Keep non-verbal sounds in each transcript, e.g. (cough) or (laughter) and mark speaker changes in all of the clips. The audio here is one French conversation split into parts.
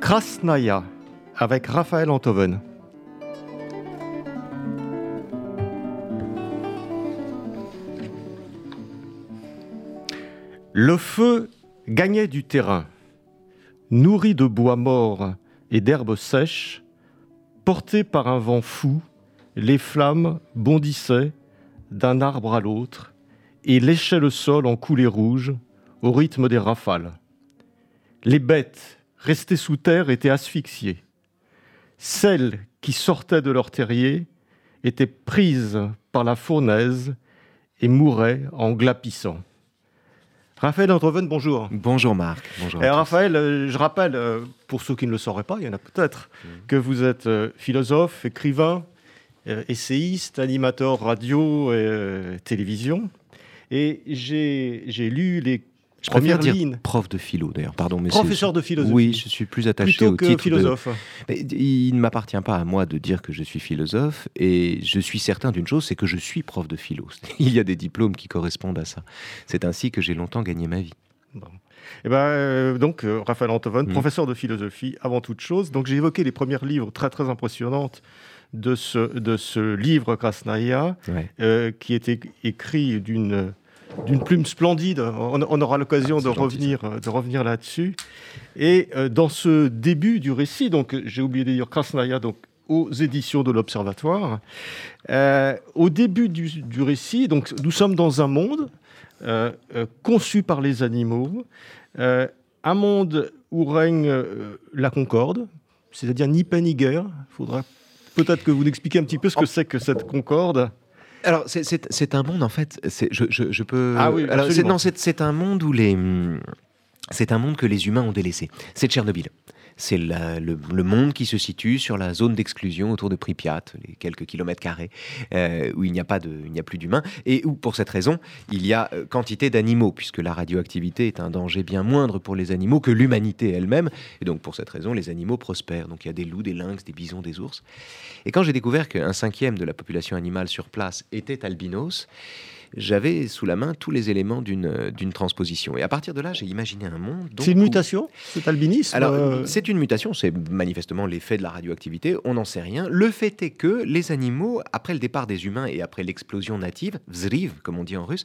Speaker 1: Krasnaya avec Raphaël Antoven. Le feu gagnait du terrain, nourri de bois morts et d'herbes sèches, porté par un vent fou, les flammes bondissaient d'un arbre à l'autre et léchaient le sol en coulées rouges au rythme des rafales. Les bêtes restées sous terre étaient asphyxiées. Celles qui sortaient de leur terrier étaient prises par la fournaise et mouraient en glapissant. Raphaël Entreven, bonjour.
Speaker 2: Bonjour Marc. Bonjour.
Speaker 1: Et Raphaël, euh, je rappelle, euh, pour ceux qui ne le sauraient pas, il y en a peut-être, mm. que vous êtes euh, philosophe, écrivain, essayiste, animateur radio et télévision. Et j'ai lu les
Speaker 2: je préfère dire prof de philo d'ailleurs, pardon.
Speaker 1: Professeur de philosophie.
Speaker 2: Oui, je suis plus attaché au
Speaker 1: que
Speaker 2: titre
Speaker 1: philosophe.
Speaker 2: il ne m'appartient pas à moi de dire que je suis philosophe et je suis certain d'une chose, c'est que je suis prof de philo. (laughs) Il y a des diplômes qui correspondent à ça. C'est ainsi que j'ai longtemps gagné ma vie.
Speaker 1: Bon. Eh ben, euh, donc, euh, Raphaël Antoven, mmh. professeur de philosophie avant toute chose. Donc, j'ai évoqué les premiers livres très, très impressionnantes de ce, de ce livre Krasnaya, euh, qui était écrit d'une d'une plume splendide. On, aura l'occasion ah, de, revenir, de revenir là-dessus. Et euh, dans ce début du récit, donc j'ai oublié de dire Krasnaya, donc aux éditions de l'Observatoire. Euh, au début du, récit, donc nous sommes dans un monde euh, conçu par les animaux, un monde où règne la concorde, c'est-à-dire ni paix ni guerre. Il faudra peut-être que vous nous expliquiez un petit peu ce que c'est que cette concorde.
Speaker 2: Alors, c'est un monde, en fait, je, je, je, peux...
Speaker 1: Ah oui,
Speaker 2: Alors, Non, c'est un monde où les... C'est un monde que les humains ont délaissé. C'est Tchernobyl. C'est le, monde qui se situe sur la zone d'exclusion autour de Pripyat, les quelques kilomètres carrés, euh, où il n'y a, pas de, il n'y a plus d'humains, et où, pour cette raison, il y a euh, quantité d'animaux, puisque la radioactivité est un danger bien moindre pour les animaux que l'humanité elle-même. Et donc, pour cette raison, les animaux prospèrent. Donc, il y a des loups, des lynx, des bisons, des ours. Et quand j'ai découvert qu'un cinquième de la population animale sur place était albinos, j'avais sous la main tous les éléments d'une transposition. Et à partir de là, j'ai imaginé un monde.
Speaker 1: C'est une mutation, cet albinisme
Speaker 2: Alors, euh c'est une mutation, c'est manifestement l'effet de la radioactivité, on n'en sait rien. Le fait est que les animaux, après le départ des humains et après l'explosion native, vzriv, comme on dit en russe,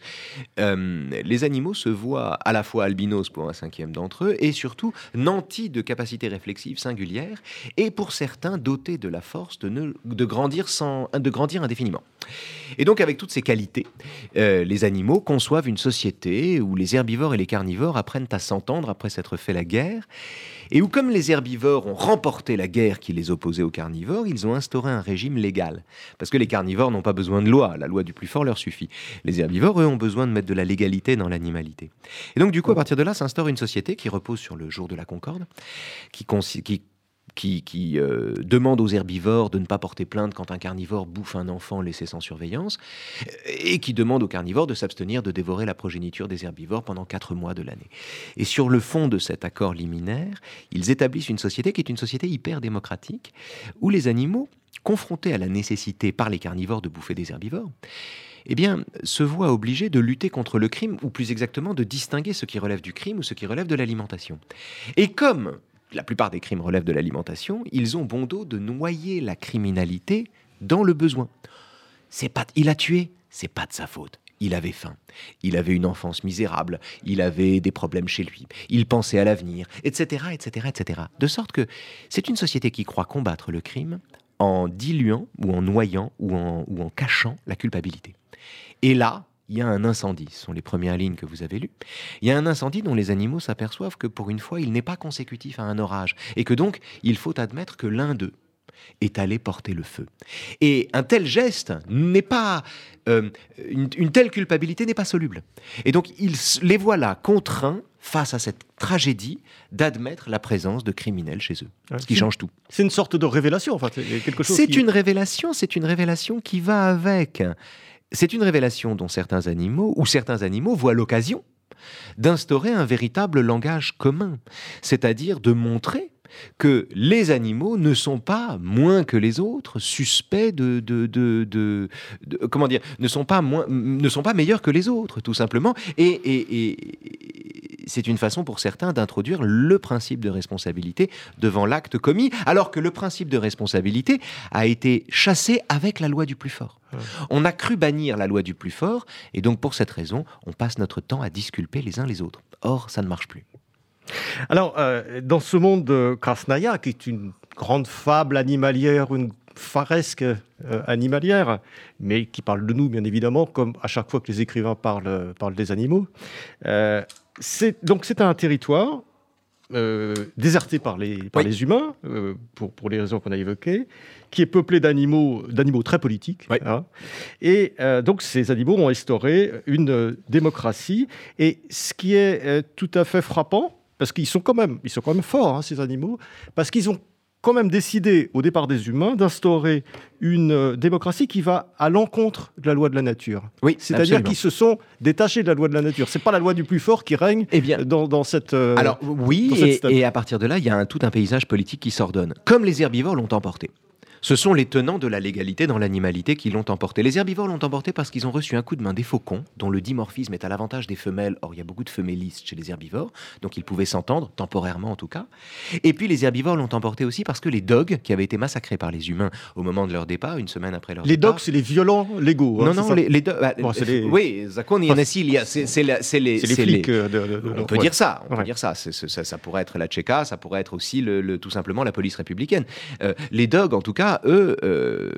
Speaker 2: euh, les animaux se voient à la fois albinos pour un cinquième d'entre eux et surtout nantis de capacités réflexives singulières et pour certains dotés de la force de, de, grandir, sans, de grandir indéfiniment. Et donc avec toutes ces qualités, euh, les animaux conçoivent une société où les herbivores et les carnivores apprennent à s'entendre après s'être fait la guerre, et où comme les herbivores ont remporté la guerre qui les opposait aux carnivores, ils ont instauré un régime légal. Parce que les carnivores n'ont pas besoin de loi, la loi du plus fort leur suffit. Les herbivores, eux, ont besoin de mettre de la légalité dans l'animalité. Et donc du coup, à partir de là, s'instaure une société qui repose sur le jour de la concorde, qui, qui qui, euh, demande aux herbivores de ne pas porter plainte quand un carnivore bouffe un enfant laissé sans surveillance, et qui demande aux carnivores de s'abstenir de dévorer la progéniture des herbivores pendant quatre mois de l'année. Et sur le fond de cet accord liminaire, ils établissent une société qui est une société hyper démocratique, où les animaux, confrontés à la nécessité par les carnivores de bouffer des herbivores, eh bien, se voient obligés de lutter contre le crime, ou plus exactement de distinguer ce qui relève du crime ou ce qui relève de l'alimentation. Et comme la plupart des crimes relèvent de l'alimentation, ils ont bon dos de noyer la criminalité dans le besoin. C'est pas, il a tué, c'est pas de sa faute. Il avait faim, il avait une enfance misérable, il avait des problèmes chez lui, il pensait à l'avenir, etc., etc., etc. De sorte que c'est une société qui croit combattre le crime en diluant ou en noyant ou en, ou en cachant la culpabilité. Et là, il y a un incendie, ce sont les premières lignes que vous avez lues. Il y a un incendie dont les animaux s'aperçoivent que pour une fois, il n'est pas consécutif à un orage, et que donc il faut admettre que l'un d'eux est allé porter le feu. Et un tel geste n'est pas... Euh, une, telle culpabilité n'est pas soluble. Et donc, ils, les voilà contraints, face à cette tragédie, d'admettre la présence de criminels chez eux. ce qui change tout.
Speaker 1: C'est une sorte de révélation, en fait.
Speaker 2: Quelque chose c'est une révélation, c'est une révélation qui va avec. C'est une révélation dont certains animaux, ou certains animaux, voient l'occasion d'instaurer un véritable langage commun, c'est-à-dire de montrer que les animaux ne sont pas moins que les autres, suspects de, de, de, comment dire, ne sont pas moins, ne sont pas meilleurs que les autres, tout simplement. Et, et, c'est une façon pour certains d'introduire le principe de responsabilité devant l'acte commis, alors que le principe de responsabilité a été chassé avec la loi du plus fort. On a cru bannir la loi du plus fort, et donc pour cette raison, on passe notre temps à disculper les uns les autres. Or, ça ne marche plus.
Speaker 1: Alors, euh, dans ce monde de Krasnaya, qui est une grande fable animalière, une faresque euh, animalière, mais qui parle de nous, bien évidemment, comme à chaque fois que les écrivains parlent, parlent des animaux. Euh, donc, c'est un territoire déserté par les, par les humains, pour, pour les raisons qu'on a évoquées, qui est peuplé d'animaux, d'animaux très politiques. Hein. Et donc ces animaux ont instauré une démocratie. Et ce qui est tout à fait frappant, parce qu'ils sont quand même, ils sont quand même forts, hein, ces animaux, parce qu'ils ont quand même décidé, au départ des humains, d'instaurer une euh, démocratie qui va à l'encontre de la loi de la nature.
Speaker 2: Oui,
Speaker 1: c'est-à-dire qu'ils se sont détachés de la loi de la nature. C'est pas la loi du plus fort qui règne eh bien, dans, cette.
Speaker 2: Euh, alors oui, et, et, à partir de là, il y a un, tout un paysage politique qui s'ordonne, comme les herbivores l'ont emporté ce sont les tenants de la légalité dans l'animalité qui l'ont emporté. Les herbivores l'ont emporté parce qu'ils ont reçu un coup de main des faucons, dont le dimorphisme est à l'avantage des femelles. Or, il y a beaucoup de femélistes chez les herbivores, donc ils pouvaient s'entendre, temporairement en tout cas. Et puis, les herbivores l'ont emporté aussi parce que les dogs, qui avaient été massacrés par les humains au moment de leur départ, une semaine après leur
Speaker 1: les
Speaker 2: départ.
Speaker 1: Les dogs, c'est les violents légaux.
Speaker 2: Hein, non, non, les, dogs. Bah, oui, Zakon et c'est les,
Speaker 1: les flics.
Speaker 2: on peut dire ça, on peut dire ça. ça. pourrait être la Tchéka, ça pourrait être aussi le, tout simplement la police républicaine. Euh, les dogs, en tout cas, eux, euh,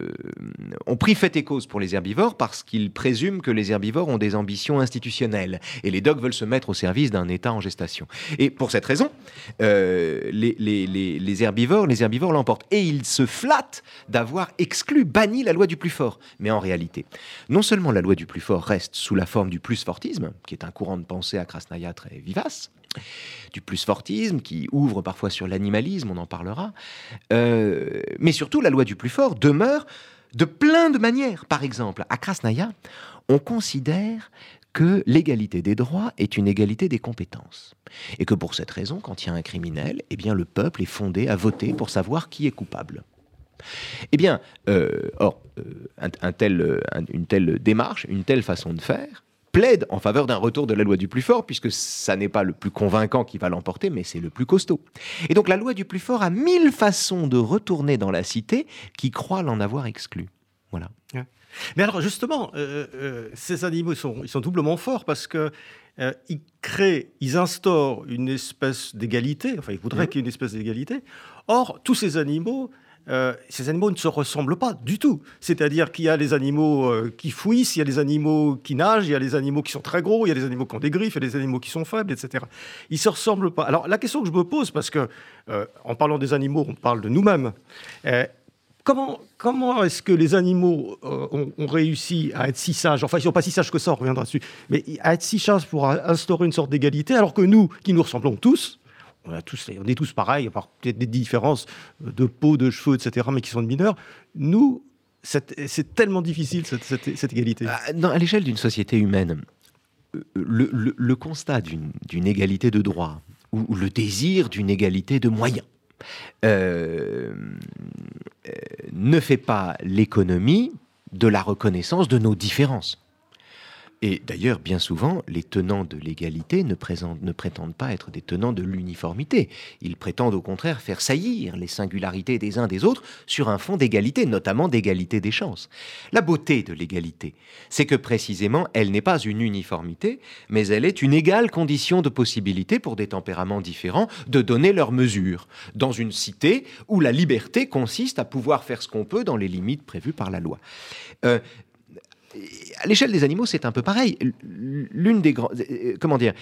Speaker 2: ont pris fait et cause pour les herbivores parce qu'ils présument que les herbivores ont des ambitions institutionnelles et les dogs veulent se mettre au service d'un État en gestation. Et pour cette raison, euh, les, les, herbivores, les herbivores l'emportent et ils se flattent d'avoir exclu, banni la loi du plus fort. Mais en réalité, non seulement la loi du plus fort reste sous la forme du plus fortisme, qui est un courant de pensée à Krasnaya très vivace, du plus fortisme, qui ouvre parfois sur l'animalisme, on en parlera. Euh, mais surtout, la loi du plus fort demeure de plein de manières. Par exemple, à Krasnaya, on considère que l'égalité des droits est une égalité des compétences. Et que pour cette raison, quand il y a un criminel, eh bien, le peuple est fondé à voter pour savoir qui est coupable. Eh bien, euh, or, euh, une telle démarche, une telle façon de faire, plaide en faveur d'un retour de la loi du plus fort, puisque ça n'est pas le plus convaincant qui va l'emporter, mais c'est le plus costaud. Et donc la loi du plus fort a mille façons de retourner dans la cité qui croient l'en avoir exclu. Voilà.
Speaker 1: Mais alors justement, euh, euh, ces animaux sont, ils sont doublement forts parce que euh, ils créent, ils instaurent une espèce d'égalité. Enfin, ils voudraient qu'il y ait une espèce d'égalité. Or, tous ces animaux euh, ces animaux ne se ressemblent pas du tout. C'est-à-dire qu'il y a les animaux euh, qui fouissent, il y a les animaux qui nagent, il y a les animaux qui sont très gros, il y a les animaux qui ont des griffes, il y a les animaux qui sont faibles, etc. Ils ne se ressemblent pas. Alors la question que je me pose, parce que euh, en parlant des animaux, on parle de nous-mêmes. Comment, comment est-ce que les animaux ont, ont, réussi à être si sages? Enfin, ils ne sont pas si sages que ça, on reviendra dessus. Mais à être si sages pour instaurer une sorte d'égalité, alors que nous, qui nous ressemblons tous, on, est tous pareils, à part peut-être des différences de peau, de cheveux, etc., mais qui sont de mineurs. Nous, c'est tellement difficile, cette, égalité.
Speaker 2: Ah, à l'échelle d'une société humaine, euh, le, constat d'une égalité de droit ou, le désir d'une égalité de moyens euh, euh, ne fait pas l'économie de la reconnaissance de nos différences. Et d'ailleurs, bien souvent, les tenants de l'égalité ne, ne, prétendent pas être des tenants de l'uniformité. Ils prétendent au contraire faire saillir les singularités des uns des autres sur un fond d'égalité, notamment d'égalité des chances. La beauté de l'égalité, c'est que précisément, elle n'est pas une uniformité, mais elle est une égale condition de possibilité pour des tempéraments différents de donner leur mesure, dans une cité où la liberté consiste à pouvoir faire ce qu'on peut dans les limites prévues par la loi. Euh, à l'échelle des animaux, c'est un peu pareil. L'une des grandes. Euh, comment dire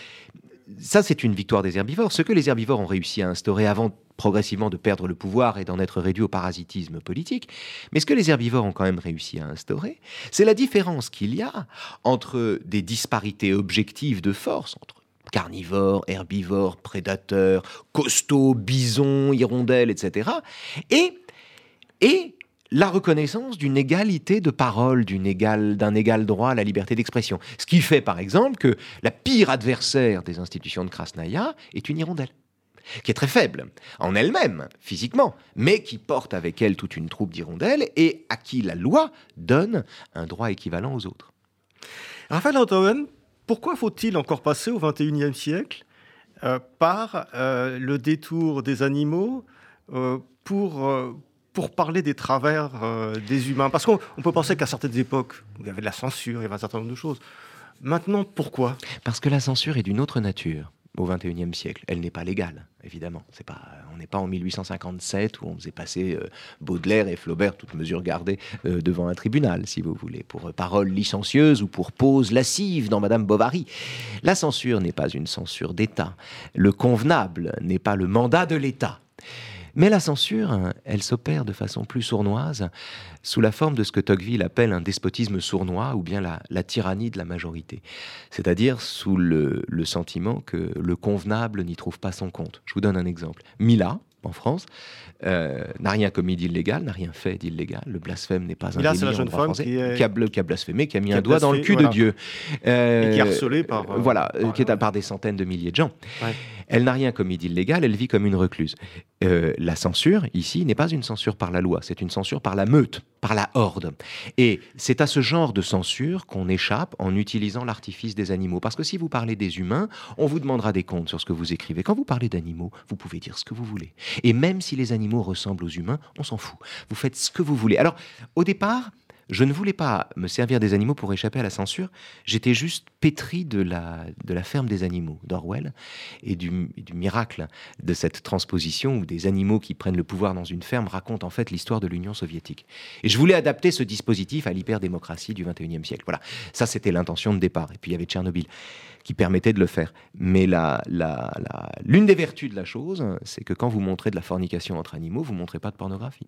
Speaker 2: ça, c'est une victoire des herbivores. Ce que les herbivores ont réussi à instaurer avant progressivement de perdre le pouvoir et d'en être réduit au parasitisme politique. Mais ce que les herbivores ont quand même réussi à instaurer, c'est la différence qu'il y a entre des disparités objectives de force, entre carnivores, herbivores, prédateurs, costauds, bisons, hirondelles, etc. Et, et la reconnaissance d'une égalité de parole, d'un égal, droit à la liberté d'expression. Ce qui fait par exemple que la pire adversaire des institutions de Krasnaya est une hirondelle qui est très faible en elle-même, physiquement, mais qui porte avec elle toute une troupe d'hirondelles et à qui la loi donne un droit équivalent aux autres.
Speaker 1: Raphaël Antoine, pourquoi faut-il encore passer au XXIe siècle euh, par euh, le détour des animaux euh, pour, pour parler des travers des humains Parce qu'on peut penser qu'à certaines époques, il y avait de la censure, il y avait un certain nombre de choses. Maintenant, pourquoi?
Speaker 2: Parce que la censure est d'une autre nature au XXIe siècle. Elle n'est pas légale, évidemment. C'est pas, on n'est pas en 1857 où on faisait passer euh, Baudelaire et Flaubert, toutes mesures gardées, euh, devant un tribunal, si vous voulez, pour paroles licencieuses ou pour pause lascive dans Madame Bovary. La censure n'est pas une censure d'État. Le convenable n'est pas le mandat de l'État. Mais la censure, elle s'opère de façon plus sournoise, sous la forme de ce que Tocqueville appelle un despotisme sournois ou bien la, tyrannie de la majorité. C'est-à-dire sous le, le sentiment que le convenable n'y trouve pas son compte. Je vous donne un exemple. Mila, en France, euh, n'a rien commis d'illégal, n'a rien fait d'illégal. Le blasphème n'est pas un délit
Speaker 1: la jeune femme
Speaker 2: qui, a, blasphémé, qui a mis un doigt dans le cul de Dieu.
Speaker 1: et qui est harcelée par...
Speaker 2: Euh, voilà, qui est par des centaines de milliers de gens. Elle n'a rien commis d'illégal, elle vit comme une recluse. Euh, la censure, ici, n'est pas une censure par la loi, c'est une censure par la meute, par la horde. Et c'est à ce genre de censure qu'on échappe en utilisant l'artifice des animaux. Parce que si vous parlez des humains, on vous demandera des comptes sur ce que vous écrivez. Quand vous parlez d'animaux, vous pouvez dire ce que vous voulez. Et même si les animaux ressemblent aux humains, on s'en fout. Vous faites ce que vous voulez. Alors, au départ, je ne voulais pas me servir des animaux pour échapper à la censure. J'étais juste pétri de la, de la ferme des animaux d'Orwell et du, du, miracle de cette transposition où des animaux qui prennent le pouvoir dans une ferme racontent en fait l'histoire de l'Union soviétique. Et je voulais adapter ce dispositif à l'hyperdémocratie du XXIe siècle. Voilà, ça c'était l'intention de départ. Et puis il y avait Tchernobyl qui permettait de le faire. Mais l'une la, la, des vertus de la chose, c'est que quand vous montrez de la fornication entre animaux, vous montrez pas de pornographie.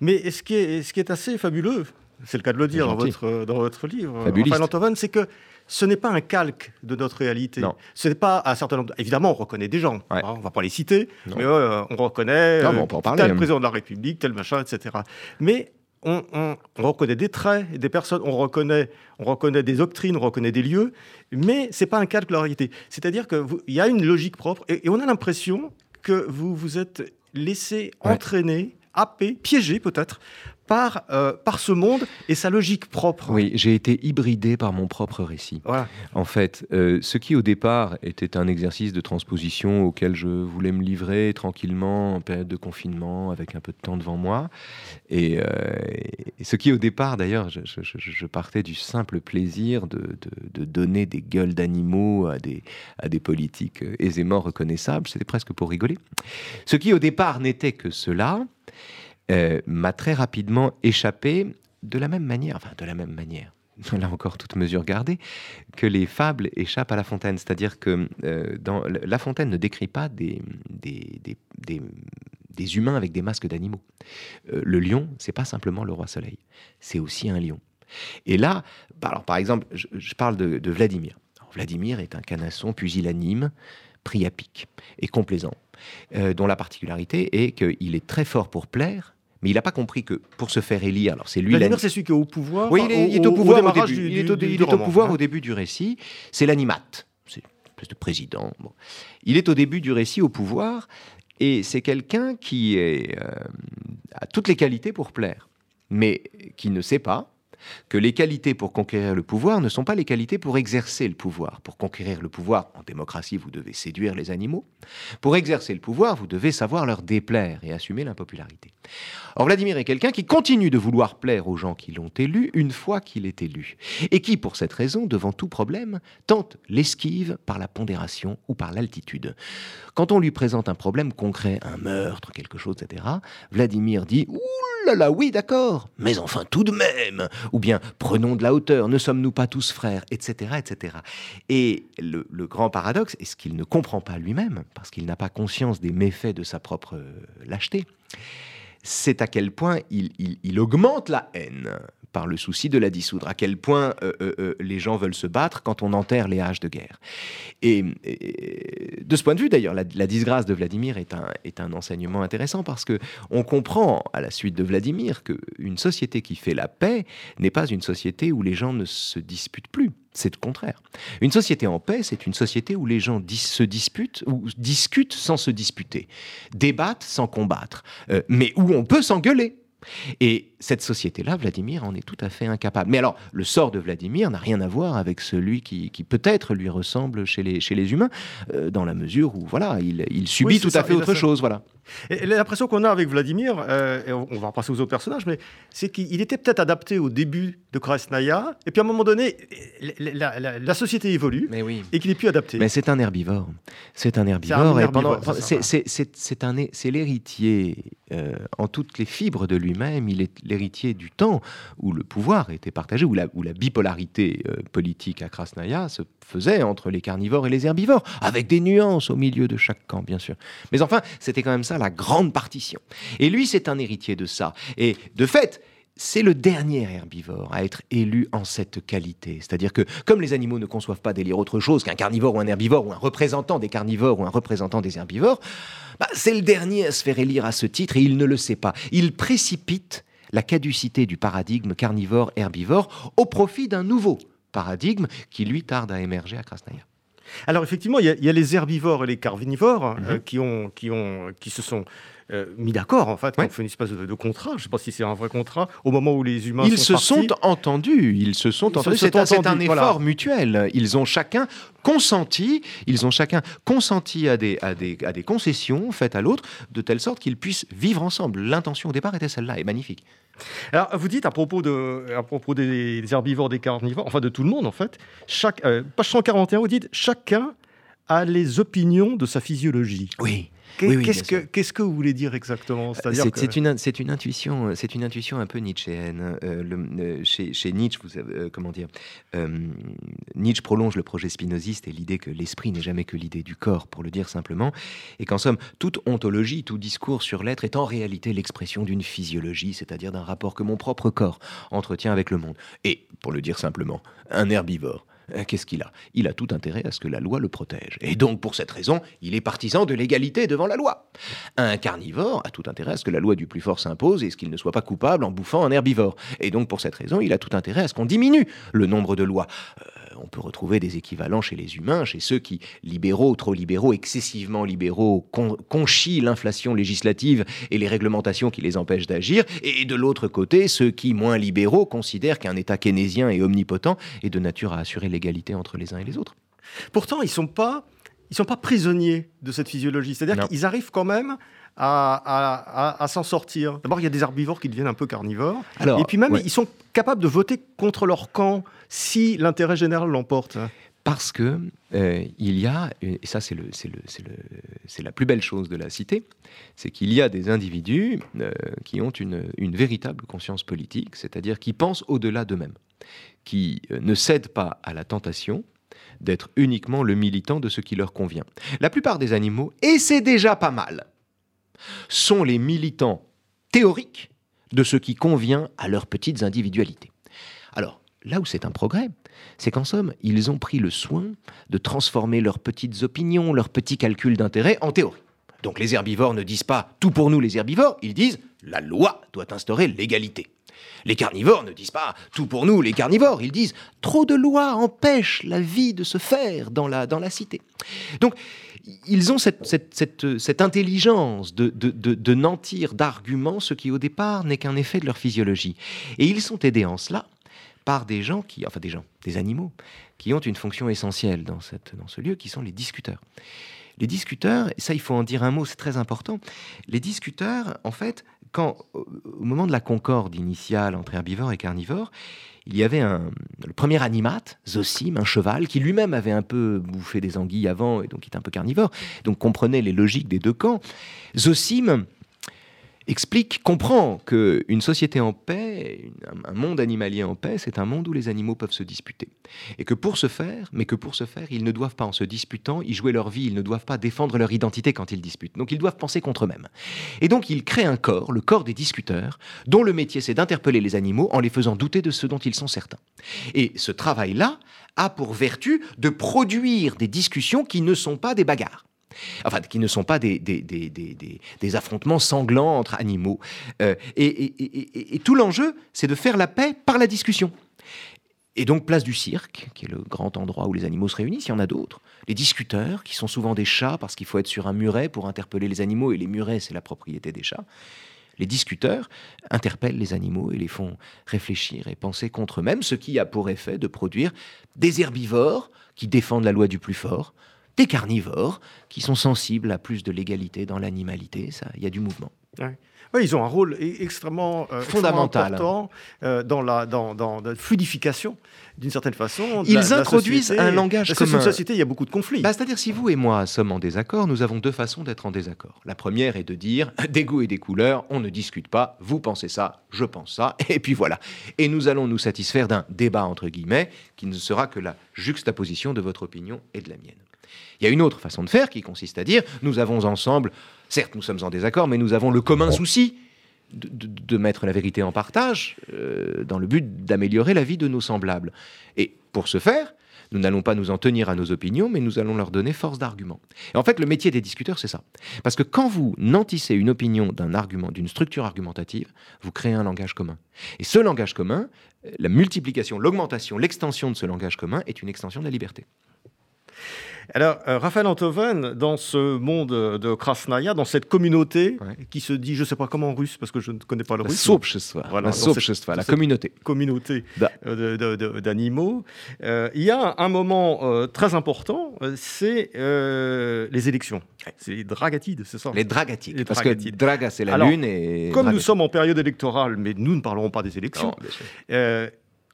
Speaker 1: Mais ce qui est, ce qui est assez fabuleux, c'est le cas de le dire dans votre, dans votre livre, c'est que ce n'est pas un calque de notre réalité. Non. Ce n'est pas un certain nombre. Évidemment, on reconnaît des gens. Hein, on ne va pas les citer, mais euh, on reconnaît non, on peut en parler, tel hein. président de la République, tel machin, etc. Mais on, reconnaît des traits, des personnes, on reconnaît, on reconnaît des doctrines, on reconnaît des lieux, mais c'est pas un calque de la réalité. C'est-à-dire qu'il y a une logique propre, et, on a l'impression que vous vous êtes laissé entraîner happé, piégé peut-être par, euh, par ce monde et sa logique propre.
Speaker 2: Oui, j'ai été hybridé par mon propre récit. En fait, euh, ce qui au départ était un exercice de transposition auquel je voulais me livrer tranquillement en période de confinement avec un peu de temps devant moi. Et, euh, ce qui au départ, d'ailleurs, je, partais du simple plaisir de, de, de donner des gueules d'animaux à des, à des politiques aisément reconnaissables. C'était presque pour rigoler. Ce qui au départ n'était que cela, euh, m'a très rapidement échappé de la même manière, enfin de la même manière, (laughs) là encore toute mesure gardée, que les fables échappent à La Fontaine. C'est-à-dire que euh, dans, La Fontaine ne décrit pas des, des, des, des, humains avec des masques d'animaux. Euh, le lion, c'est pas simplement le roi soleil, c'est aussi un lion. Et là, bah, alors par exemple, je, parle de, Vladimir. Vladimir est un canasson pusillanime, pic et complaisant, dont la particularité est qu'il est très fort pour plaire, mais il n'a pas compris que pour se faire élire, alors c'est lui.
Speaker 1: Vladimir, c'est celui qui est au pouvoir.
Speaker 2: Oui, il est, au, pouvoir au, début. il est au, pouvoir au début du récit. C'est l'animate. C'est une espèce de président. Il est au début du récit au pouvoir et c'est quelqu'un qui est, euh, a toutes les qualités pour plaire, mais qui ne sait pas que les qualités pour conquérir le pouvoir ne sont pas les qualités pour exercer le pouvoir. Pour conquérir le pouvoir, en démocratie, vous devez séduire les animaux. Pour exercer le pouvoir, vous devez savoir leur déplaire et assumer l'impopularité. Or, Vladimir est quelqu'un qui continue de vouloir plaire aux gens qui l'ont élu une fois qu'il est élu, et qui, pour cette raison, devant tout problème, tente l'esquive par la pondération ou par l'altitude. Quand on lui présente un problème concret, un meurtre, quelque chose, etc., Vladimir dit là là, oui, d'accord, mais enfin tout de même. Ou bien, prenons de la hauteur, ne sommes-nous pas tous frères, etc., etc. Et le, grand paradoxe, est ce qu'il ne comprend pas lui-même, parce qu'il n'a pas conscience des méfaits de sa propre euh, lâcheté, c'est à quel point il, augmente la haine par le souci de la dissoudre, à quel point euh, euh, euh, les gens veulent se battre quand on enterre les haches de guerre. Et, de ce point de vue, d'ailleurs, la, disgrâce de Vladimir est un, enseignement intéressant parce que on comprend, à la suite de Vladimir, qu'une société qui fait la paix n'est pas une société où les gens ne se disputent plus. C'est le contraire. Une société en paix, c'est une société où les gens se disputent ou discutent sans se disputer, débattent sans combattre, mais où on peut s'engueuler. Et cette société-là, Vladimir en est tout à fait incapable. Mais alors, le sort de Vladimir n'a rien à voir avec celui qui, peut-être lui ressemble chez les, chez les humains, euh, dans la mesure où voilà, il, subit tout à fait autre chose. Voilà.
Speaker 1: Et l'impression qu'on a avec Vladimir, euh, et on va passer aux autres personnages, mais c'est qu'il était peut-être adapté au début de Krasnaya, et puis à un moment donné, la, société évolue, mais oui. et qu'il est plus adapté.
Speaker 2: Mais c'est un herbivore. C'est un herbivore. C'est l'héritier euh, en toutes les fibres de lui-même. Il est l'héritier du temps où le pouvoir était partagé, où la, bipolarité euh, politique à Krasnaya se faisait entre les carnivores et les herbivores, avec des nuances au milieu de chaque camp, bien sûr. Mais enfin, c'était quand même ça la grande partition. Et lui, c'est un héritier de ça. Et de fait, c'est le dernier herbivore à être élu en cette qualité. C'est-à-dire que, comme les animaux ne conçoivent pas d'élire autre chose qu'un carnivore ou un herbivore, ou un représentant des carnivores ou un représentant des herbivores, bah, c'est le dernier à se faire élire à ce titre et il ne le sait pas. Il précipite la caducité du paradigme carnivore-herbivore au profit d'un nouveau paradigme qui lui tarde à émerger à Krasnaya.
Speaker 1: Alors effectivement, il y, a les herbivores et les carnivores euh, mhm. qui, ont, qui, ont, qui se sont euh, mis d'accord, en fait, ouais. fait une espèce de, contrat. Je ne sais pas si c'est un vrai contrat, au moment où les humains
Speaker 2: ils
Speaker 1: se
Speaker 2: sont entendus. Ils se sont entendus. C'est un, effort mutuel. Ils ont chacun consenti, ils ont chacun consenti à des, à des, à des concessions faites à l'autre, de telle sorte qu'ils puissent vivre ensemble. L'intention au départ était celle-là, et magnifique.
Speaker 1: Alors, vous dites à propos, de, à propos des, herbivores, des carnivores, enfin de tout le monde en fait, chaque, euh, page 141, vous dites chacun a les opinions de sa physiologie.
Speaker 2: Oui.
Speaker 1: Qu'est-ce que, qu'est-ce que vous voulez dire exactement?
Speaker 2: C'est une, c'est une intuition, c'est une intuition un peu nietzschéenne. Euh, euh, chez, chez, Nietzsche, vous euh, comment dire, Nietzsche prolonge le projet spinoziste et l'idée que l'esprit n'est jamais que l'idée du corps, pour le dire simplement, et qu'en somme, toute ontologie, tout discours sur l'être est en réalité l'expression d'une physiologie, c'est-à-dire d'un rapport que mon propre corps entretient avec le monde. Et, pour le dire simplement, un herbivore euh, qu'est-ce qu'il a? Il a tout intérêt à ce que la loi le protège. Et donc, pour cette raison, il est partisan de l'égalité devant la loi. Un carnivore a tout intérêt à ce que la loi du plus fort s'impose et ce qu'il ne soit pas coupable en bouffant un herbivore. Et donc, pour cette raison, il a tout intérêt à ce qu'on diminue le nombre de lois. Euh, on peut retrouver des équivalents chez les humains, chez ceux qui, libéraux, trop libéraux, excessivement libéraux, conchient l'inflation législative et les réglementations qui les empêchent d'agir, et de l'autre côté, ceux qui, moins libéraux, considèrent qu'un État keynésien et omnipotent est de nature à assurer l'égalité entre les uns et les autres.
Speaker 1: Pourtant, ils ne sont pas ils sont pas prisonniers de cette physiologie. C'est-à-dire qu'ils arrivent quand même à, s'en sortir. D'abord, il y a des herbivores qui deviennent un peu carnivores. et puis même, ils sont capables de voter contre leur camp si l'intérêt général l'emporte
Speaker 2: parce que euh, il y a, et ça c'est le, c'est le, c'est la plus belle chose de la cité, c'est qu'il y a des individus euh, qui ont une, une, véritable conscience politique, c'est-à-dire qui pensent au-delà d'eux-mêmes, qui euh, ne cèdent pas à la tentation d'être uniquement le militant de ce qui leur convient. La plupart des animaux, et c'est déjà pas mal, sont les militants théoriques de ce qui convient à leurs petites individualités. Alors, là où c'est un progrès, c'est qu'en somme, ils ont pris le soin de transformer leurs petites opinions, leurs petits calculs d'intérêt en théorie. Donc les herbivores ne disent pas tout pour nous les herbivores, ils disent la loi doit instaurer l'égalité. Les carnivores ne disent pas tout pour nous les carnivores, ils disent trop de lois empêchent la vie de se faire dans la, dans la cité. Donc ils ont cette, cette, intelligence de, de, de nantir d'arguments ce qui au départ n'est qu'un effet de leur physiologie. Et ils sont aidés en cela par des gens qui, enfin des gens, des animaux, qui ont une fonction essentielle dans, cette, dans ce lieu, qui sont les discuteurs. Les discuteurs, et ça il faut en dire un mot, c'est très important, les discuteurs, en fait, quand, au moment de la concorde initiale entre herbivores et carnivores, il y avait un, le premier animate, Zosim, un cheval, qui lui-même avait un peu bouffé des anguilles avant et donc était un peu carnivore, donc comprenait les logiques des deux camps. Zosim explique, comprend qu'une société en paix, un monde animalier en paix, c'est un monde où les animaux peuvent se disputer. Et que pour ce faire, mais que pour ce faire, ils ne doivent pas, en se disputant, y jouer leur vie, ils ne doivent pas défendre leur identité quand ils disputent. Donc ils doivent penser contre eux-mêmes. Et donc il crée un corps, le corps des discuteurs, dont le métier c'est d'interpeller les animaux en les faisant douter de ce dont ils sont certains. Et ce travail-là a pour vertu de produire des discussions qui ne sont pas des bagarres enfin qui ne sont pas des, affrontements sanglants entre animaux. Euh, et, tout l'enjeu, c'est de faire la paix par la discussion. Et donc place du cirque, qui est le grand endroit où les animaux se réunissent, il y en a d'autres. Les discuteurs, qui sont souvent des chats, parce qu'il faut être sur un muret pour interpeller les animaux, et les murets, c'est la propriété des chats. Les discuteurs interpellent les animaux et les font réfléchir et penser contre eux-mêmes, ce qui a pour effet de produire des herbivores qui défendent la loi du plus fort, des carnivores qui sont sensibles à plus de légalité dans l'animalité. Ça, il y a du mouvement.
Speaker 1: Ils ont un rôle e-, extrêmement euh, fondamental important euh, dans, la, dans, dans, la fluidification, d'une certaine façon.
Speaker 2: ils introduisent un langage
Speaker 1: commun. Dans une société, il y a beaucoup de conflits.
Speaker 2: Bah, c'est-à-dire, si vous et moi sommes en désaccord, nous avons deux façons d'être en désaccord. La première est de dire (laughs) des goûts et des couleurs, on ne discute pas, vous pensez ça, je pense ça, (laughs) et puis voilà. Et nous allons nous satisfaire d'un débat, entre guillemets, qui ne sera que la juxtaposition de votre opinion et de la mienne. Il y a une autre façon de faire qui consiste à dire nous avons ensemble, certes nous sommes en désaccord, mais nous avons le commun souci de, mettre la vérité en partage euh, dans le but d'améliorer la vie de nos semblables. Et pour ce faire, nous n'allons pas nous en tenir à nos opinions, mais nous allons leur donner force d'argument. Et en fait, le métier des discuteurs, c'est ça. Parce que quand vous nantissez une opinion d'un argument, d'une structure argumentative, vous créez un langage commun. Et ce langage commun, la multiplication, l'augmentation, l'extension de ce langage commun est une extension de la liberté.
Speaker 1: Alors, euh, Raphaël Antoven, dans ce monde de Krasnaya, dans cette communauté qui se dit, je ne sais pas comment en russe, parce que je ne connais pas le russe.
Speaker 2: Voilà, la, la communauté.
Speaker 1: Communauté euh, d'animaux. Euh, il y a un moment très important, c'est les élections. C'est les dragatides, c'est ça
Speaker 2: Les dragatides. parce que draga, c'est la lune. Et
Speaker 1: comme nous sommes en période électorale, mais nous ne parlerons pas des élections,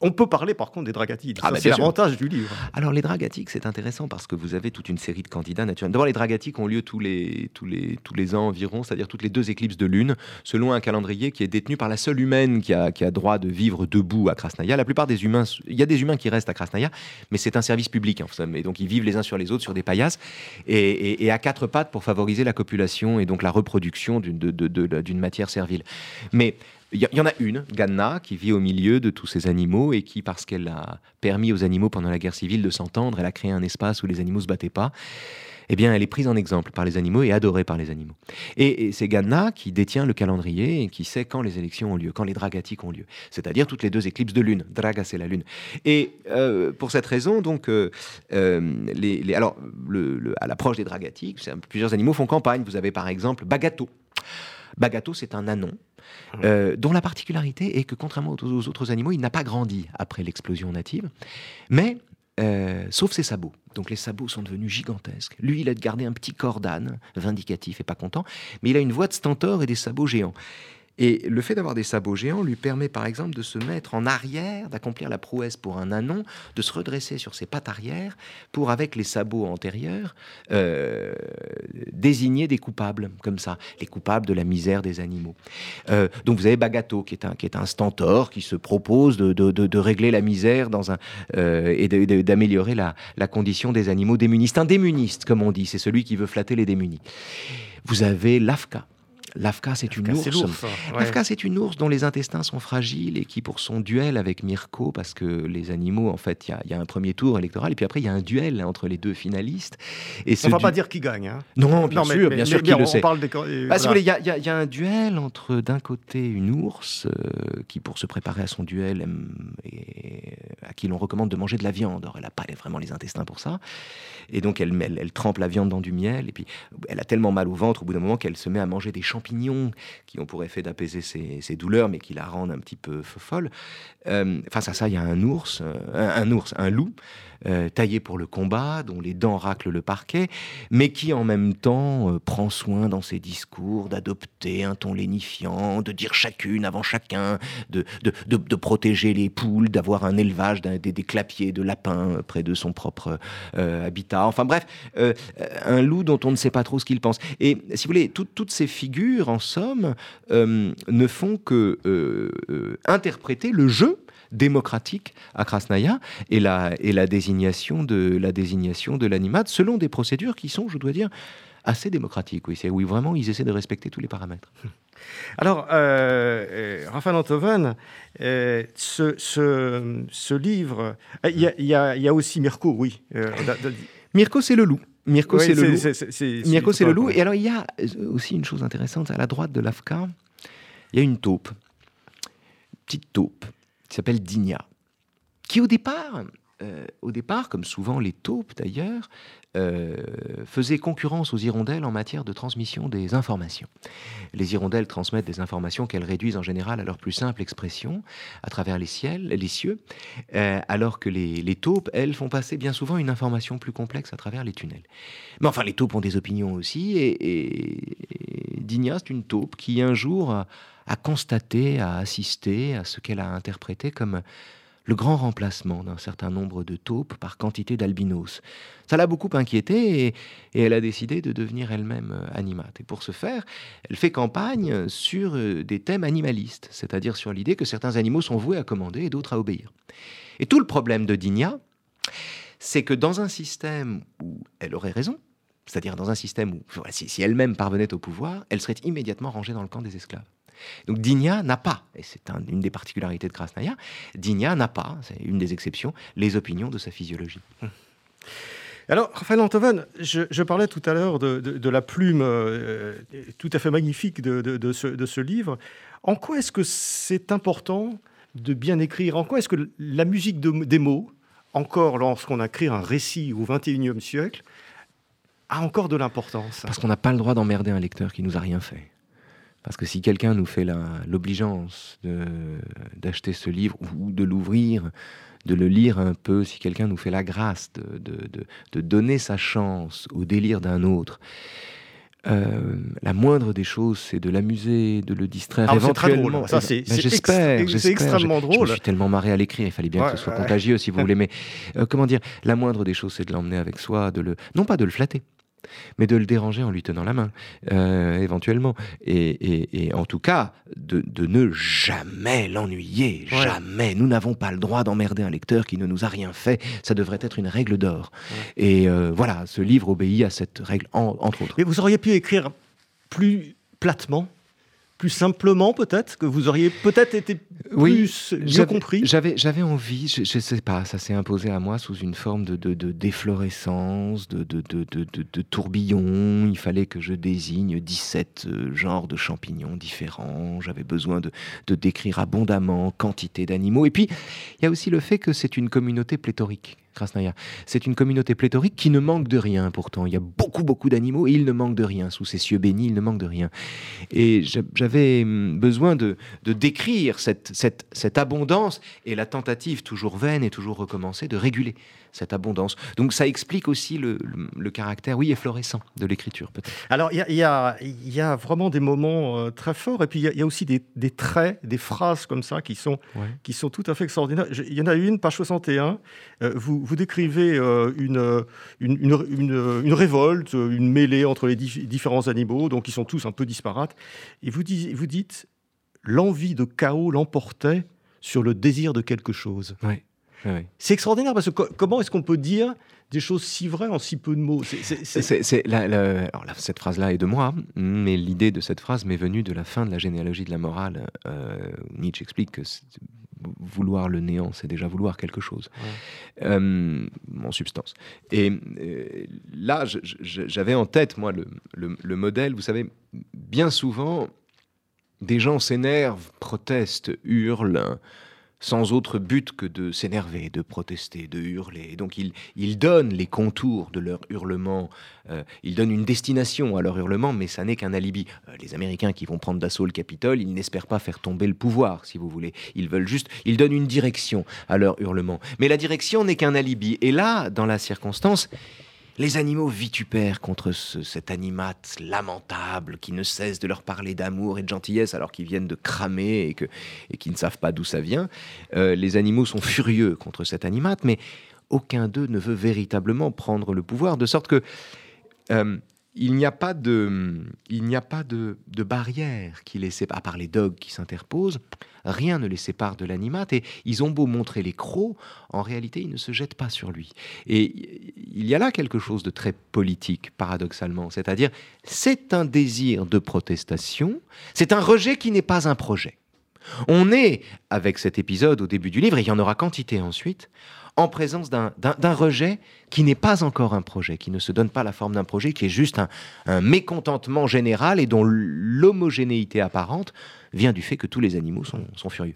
Speaker 1: on peut parler par contre des dragatiques. Ah, bah, c'est l'avantage du livre.
Speaker 2: Alors les dragatiques, c'est intéressant parce que vous avez toute une série de candidats naturels. D'abord, les dragatiques ont lieu tous les, tous les, tous les ans environ, c'est-à-dire toutes les deux éclipses de lune, selon un calendrier qui est détenu par la seule humaine qui a, qui a droit de vivre debout à Krasnaya. La plupart des humains, il y a des humains qui restent à Krasnaya, mais c'est un service public. Hein, et donc ils vivent les uns sur les autres sur des paillasses et, à quatre pattes pour favoriser la copulation et donc la reproduction d'une de, de, matière servile. Mais il y, en a une, Ganna, qui vit au milieu de tous ces animaux et qui, parce qu'elle a permis aux animaux pendant la guerre civile de s'entendre, elle a créé un espace où les animaux se battaient pas. Eh bien, elle est prise en exemple par les animaux et adorée par les animaux. Et, c'est Ganna qui détient le calendrier et qui sait quand les élections ont lieu, quand les dragatiques ont lieu. C'est-à-dire toutes les deux éclipses de lune. Draga, c'est la lune. Et euh, pour cette raison, donc, euh, euh, alors, à l'approche des dragatiques, plusieurs animaux font campagne. Vous avez par exemple Bagato. Bagato, c'est un anon euh, dont la particularité est que, contrairement aux, autres animaux, il n'a pas grandi après l'explosion native, mais euh, sauf ses sabots. Donc les sabots sont devenus gigantesques. Lui, il a gardé un petit corps d'âne, vindicatif et pas content, mais il a une voix de stentor et des sabots géants. Et le fait d'avoir des sabots géants lui permet par exemple de se mettre en arrière, d'accomplir la prouesse pour un anon, de se redresser sur ses pattes arrière pour, avec les sabots antérieurs, euh, désigner des coupables, comme ça, les coupables de la misère des animaux. Euh, donc vous avez Bagato, qui est un, qui est un stentor, qui se propose de, de, de, régler la misère dans un, euh, et d'améliorer la, la condition des animaux démunis. C'est un démuniste, comme on dit, c'est celui qui veut flatter les démunis. Vous avez Lafka, L'Afka, c'est une ours. L'Afka, c'est une ours dont les intestins sont fragiles et qui, pour son duel avec Mirko, parce que les animaux, en fait, il y, a un premier tour électoral et puis après, il y a un duel entre les deux finalistes.
Speaker 1: Et on ne va pas dire qui gagne. Hein.
Speaker 2: Non, bien sûr, bien sûr qu'il le sait.
Speaker 1: Parle
Speaker 2: bah, il y, a un duel entre, d'un côté, une ours euh, qui, pour se préparer à son duel, et, à qui l'on recommande de manger de la viande. Or, elle n'a pas vraiment les intestins pour ça. Et donc, elle, elle, trempe la viande dans du miel. Et puis, elle a tellement mal au ventre au bout d'un moment qu'elle se met à manger des champignons qui ont pour effet d'apaiser ses, douleurs, mais qui la rendent un petit peu folle. Euh, face à ça, il y a un ours, euh, un, ours, un loup, euh, taillé pour le combat, dont les dents raclent le parquet, mais qui en même temps prend soin dans ses discours d'adopter un ton lénifiant, de dire chacune avant chacun, de, de, protéger les poules, d'avoir un élevage des, des, clapiers de lapins près de son propre habitat. Enfin bref, un loup dont on ne sait pas trop ce qu'il pense. Et si vous voulez, toutes ces figures en somme, ne font que interpréter le jeu démocratique à Krasnaya et la, et la désignation de la désignation de l'animat selon des procédures qui sont, je dois dire, assez démocratiques. Oui, c'est oui, vraiment, ils essaient de respecter tous les paramètres. (laughs)
Speaker 1: Alors, euh, euh Raphaël Antoven, euh, ce, ce, livre, euh, il y, y, a aussi Mirko, oui.
Speaker 2: Mirko, c'est le loup. Mirko, c'est le loup. Mirko, c'est le loup. Et alors, il y a aussi une chose intéressante. À la droite de l'Afka, il y a une taupe. petite taupe qui s'appelle Digna, qui au départ, euh, au départ, comme souvent les taupes d'ailleurs, euh, faisait concurrence aux hirondelles en matière de transmission des informations. Les hirondelles transmettent des informations qu'elles réduisent en général à leur plus simple expression à travers les, ciels, les cieux, euh, alors que les, taupes, elles, font passer bien souvent une information plus complexe à travers les tunnels. Mais enfin, les taupes ont des opinions aussi, et, et, Digna, c'est une taupe qui un jour a, a constaté, a assisté à ce qu'elle a interprété comme le grand remplacement d'un certain nombre de taupes par quantité d'albinos. Ça l'a beaucoup inquiétée et, elle a décidé de devenir elle-même euh, animate. Et pour ce faire, elle fait campagne sur euh, des thèmes animalistes, c'est-à-dire sur l'idée que certains animaux sont voués à commander et d'autres à obéir. Et tout le problème de Digna, c'est que dans un système où elle aurait raison, c'est-à-dire dans un système où, si elle-même parvenait au pouvoir, elle serait immédiatement rangée dans le camp des esclaves. Donc Digna n'a pas, et c'est une des particularités de Krasnaya, Digna n'a pas, c'est une des exceptions, les opinions de sa physiologie. Hum.
Speaker 1: Alors, Raphaël Antoven, je, parlais tout à l'heure de, la plume euh, tout à fait magnifique de, ce, livre. En quoi est-ce que c'est important de bien écrire? En quoi est-ce que la musique des mots, encore lorsqu'on a créé un récit au XXIe siècle, a encore de l'importance?
Speaker 2: Parce qu'on n'a pas le droit d'emmerder un lecteur qui nous a rien fait. Parce que si quelqu'un nous fait l'obligeance d'acheter ce livre ou de l'ouvrir, de le lire un peu, si quelqu'un nous fait la grâce de, de, donner sa chance au délire d'un autre, euh, la moindre des choses, c'est de l'amuser, de le distraire
Speaker 1: ah, éventuellement. Ça, c'est ben, j'espère, c'est extrêmement drôle. Je, me
Speaker 2: suis tellement marré à l'écrire, il fallait bien que ce soit contagieux, si vous voulez. Mais euh, comment dire, la moindre des choses, c'est de l'emmener avec soi, de le, non pas de le flatter, mais de le déranger en lui tenant la main, euh, éventuellement. Et, en tout cas, de, ne jamais l'ennuyer, jamais. Nous n'avons pas le droit d'emmerder un lecteur qui ne nous a rien fait. Ça devrait être une règle d'or. Et euh, voilà, ce livre obéit à cette règle, entre autres.
Speaker 1: Mais vous auriez pu écrire plus platement plus simplement peut-être que vous auriez peut-être été plus mieux compris
Speaker 2: J'avais j'avais envie, je, sais pas, ça s'est imposé à moi sous une forme de, de, de déflorescence, de, de, tourbillon. Il fallait que je désigne 17 euh, genres de champignons différents. J'avais besoin de, décrire abondamment quantité d'animaux. Et puis il y a aussi le fait que c'est une communauté pléthorique. C'est une communauté pléthorique qui ne manque de rien pourtant. Il y a beaucoup, beaucoup d'animaux et il ne manque de rien. Sous ces cieux bénis, il ne manque de rien. Et j'avais hum, besoin de, décrire cette abondance et la tentative toujours vaine et toujours recommencée de réguler cette abondance. Donc ça explique aussi le, caractère, oui, efflorescent de l'écriture.
Speaker 1: Alors il y, y a, vraiment des moments euh, très forts, et puis il y, a aussi des, traits, des phrases comme ça qui sont, qui sont tout à fait extraordinaires. Il y en a une, page 61, euh, vous, vous décrivez euh, une, une, une, révolte, une mêlée entre les différents animaux, donc ils sont tous un peu disparates, et vous, vous dites, l'envie de chaos l'emportait sur le désir de quelque chose.
Speaker 2: Ouais.
Speaker 1: C'est extraordinaire parce que comment est-ce qu'on peut dire des choses si vraies en si peu de mots?
Speaker 2: C'est, cette phrase-là est de moi, mais l'idée de cette phrase m'est venue de la fin de la généalogie de la morale. Euh, Nietzsche explique que vouloir le néant, c'est déjà vouloir quelque chose, euh, en substance. Et euh, là, j'avais en tête, moi, le, le, modèle, vous savez, bien souvent, des gens s'énervent, protestent, hurlent sans autre but que de s'énerver, de protester, de hurler. donc ils, donnent les contours de leur hurlement, euh, ils donnent une destination à leur hurlement, mais ça n'est qu'un alibi. Euh, les Américains qui vont prendre d'assaut le Capitole, ils n'espèrent pas faire tomber le pouvoir, si vous voulez. Ils veulent juste, ils donnent une direction à leur hurlement. Mais la direction n'est qu'un alibi. Et là, dans la circonstance, les animaux vitupèrent contre cet animat lamentable qui ne cesse de leur parler d'amour et de gentillesse alors qu'ils viennent de cramer et, que, et qui ne savent pas d'où ça vient. Euh, les animaux sont furieux contre cet animat, mais aucun d'eux ne veut véritablement prendre le pouvoir, de sorte que euh, il n'y a pas de, il n'y a pas de, barrière qui les sépare, à part les dogs qui s'interposent. Rien ne les sépare de l'animate et ils ont beau montrer les crocs, en réalité ils ne se jettent pas sur lui. Et il y a là quelque chose de très politique, paradoxalement, c'est-à-dire c'est un désir de protestation, c'est un rejet qui n'est pas un projet. On est, avec cet épisode au début du livre, et il y en aura quantité ensuite, en présence d'un rejet qui n'est pas encore un projet, qui ne se donne pas la forme d'un projet, qui est juste un, mécontentement général et dont l'homogénéité apparente vient du fait que tous les animaux sont, furieux.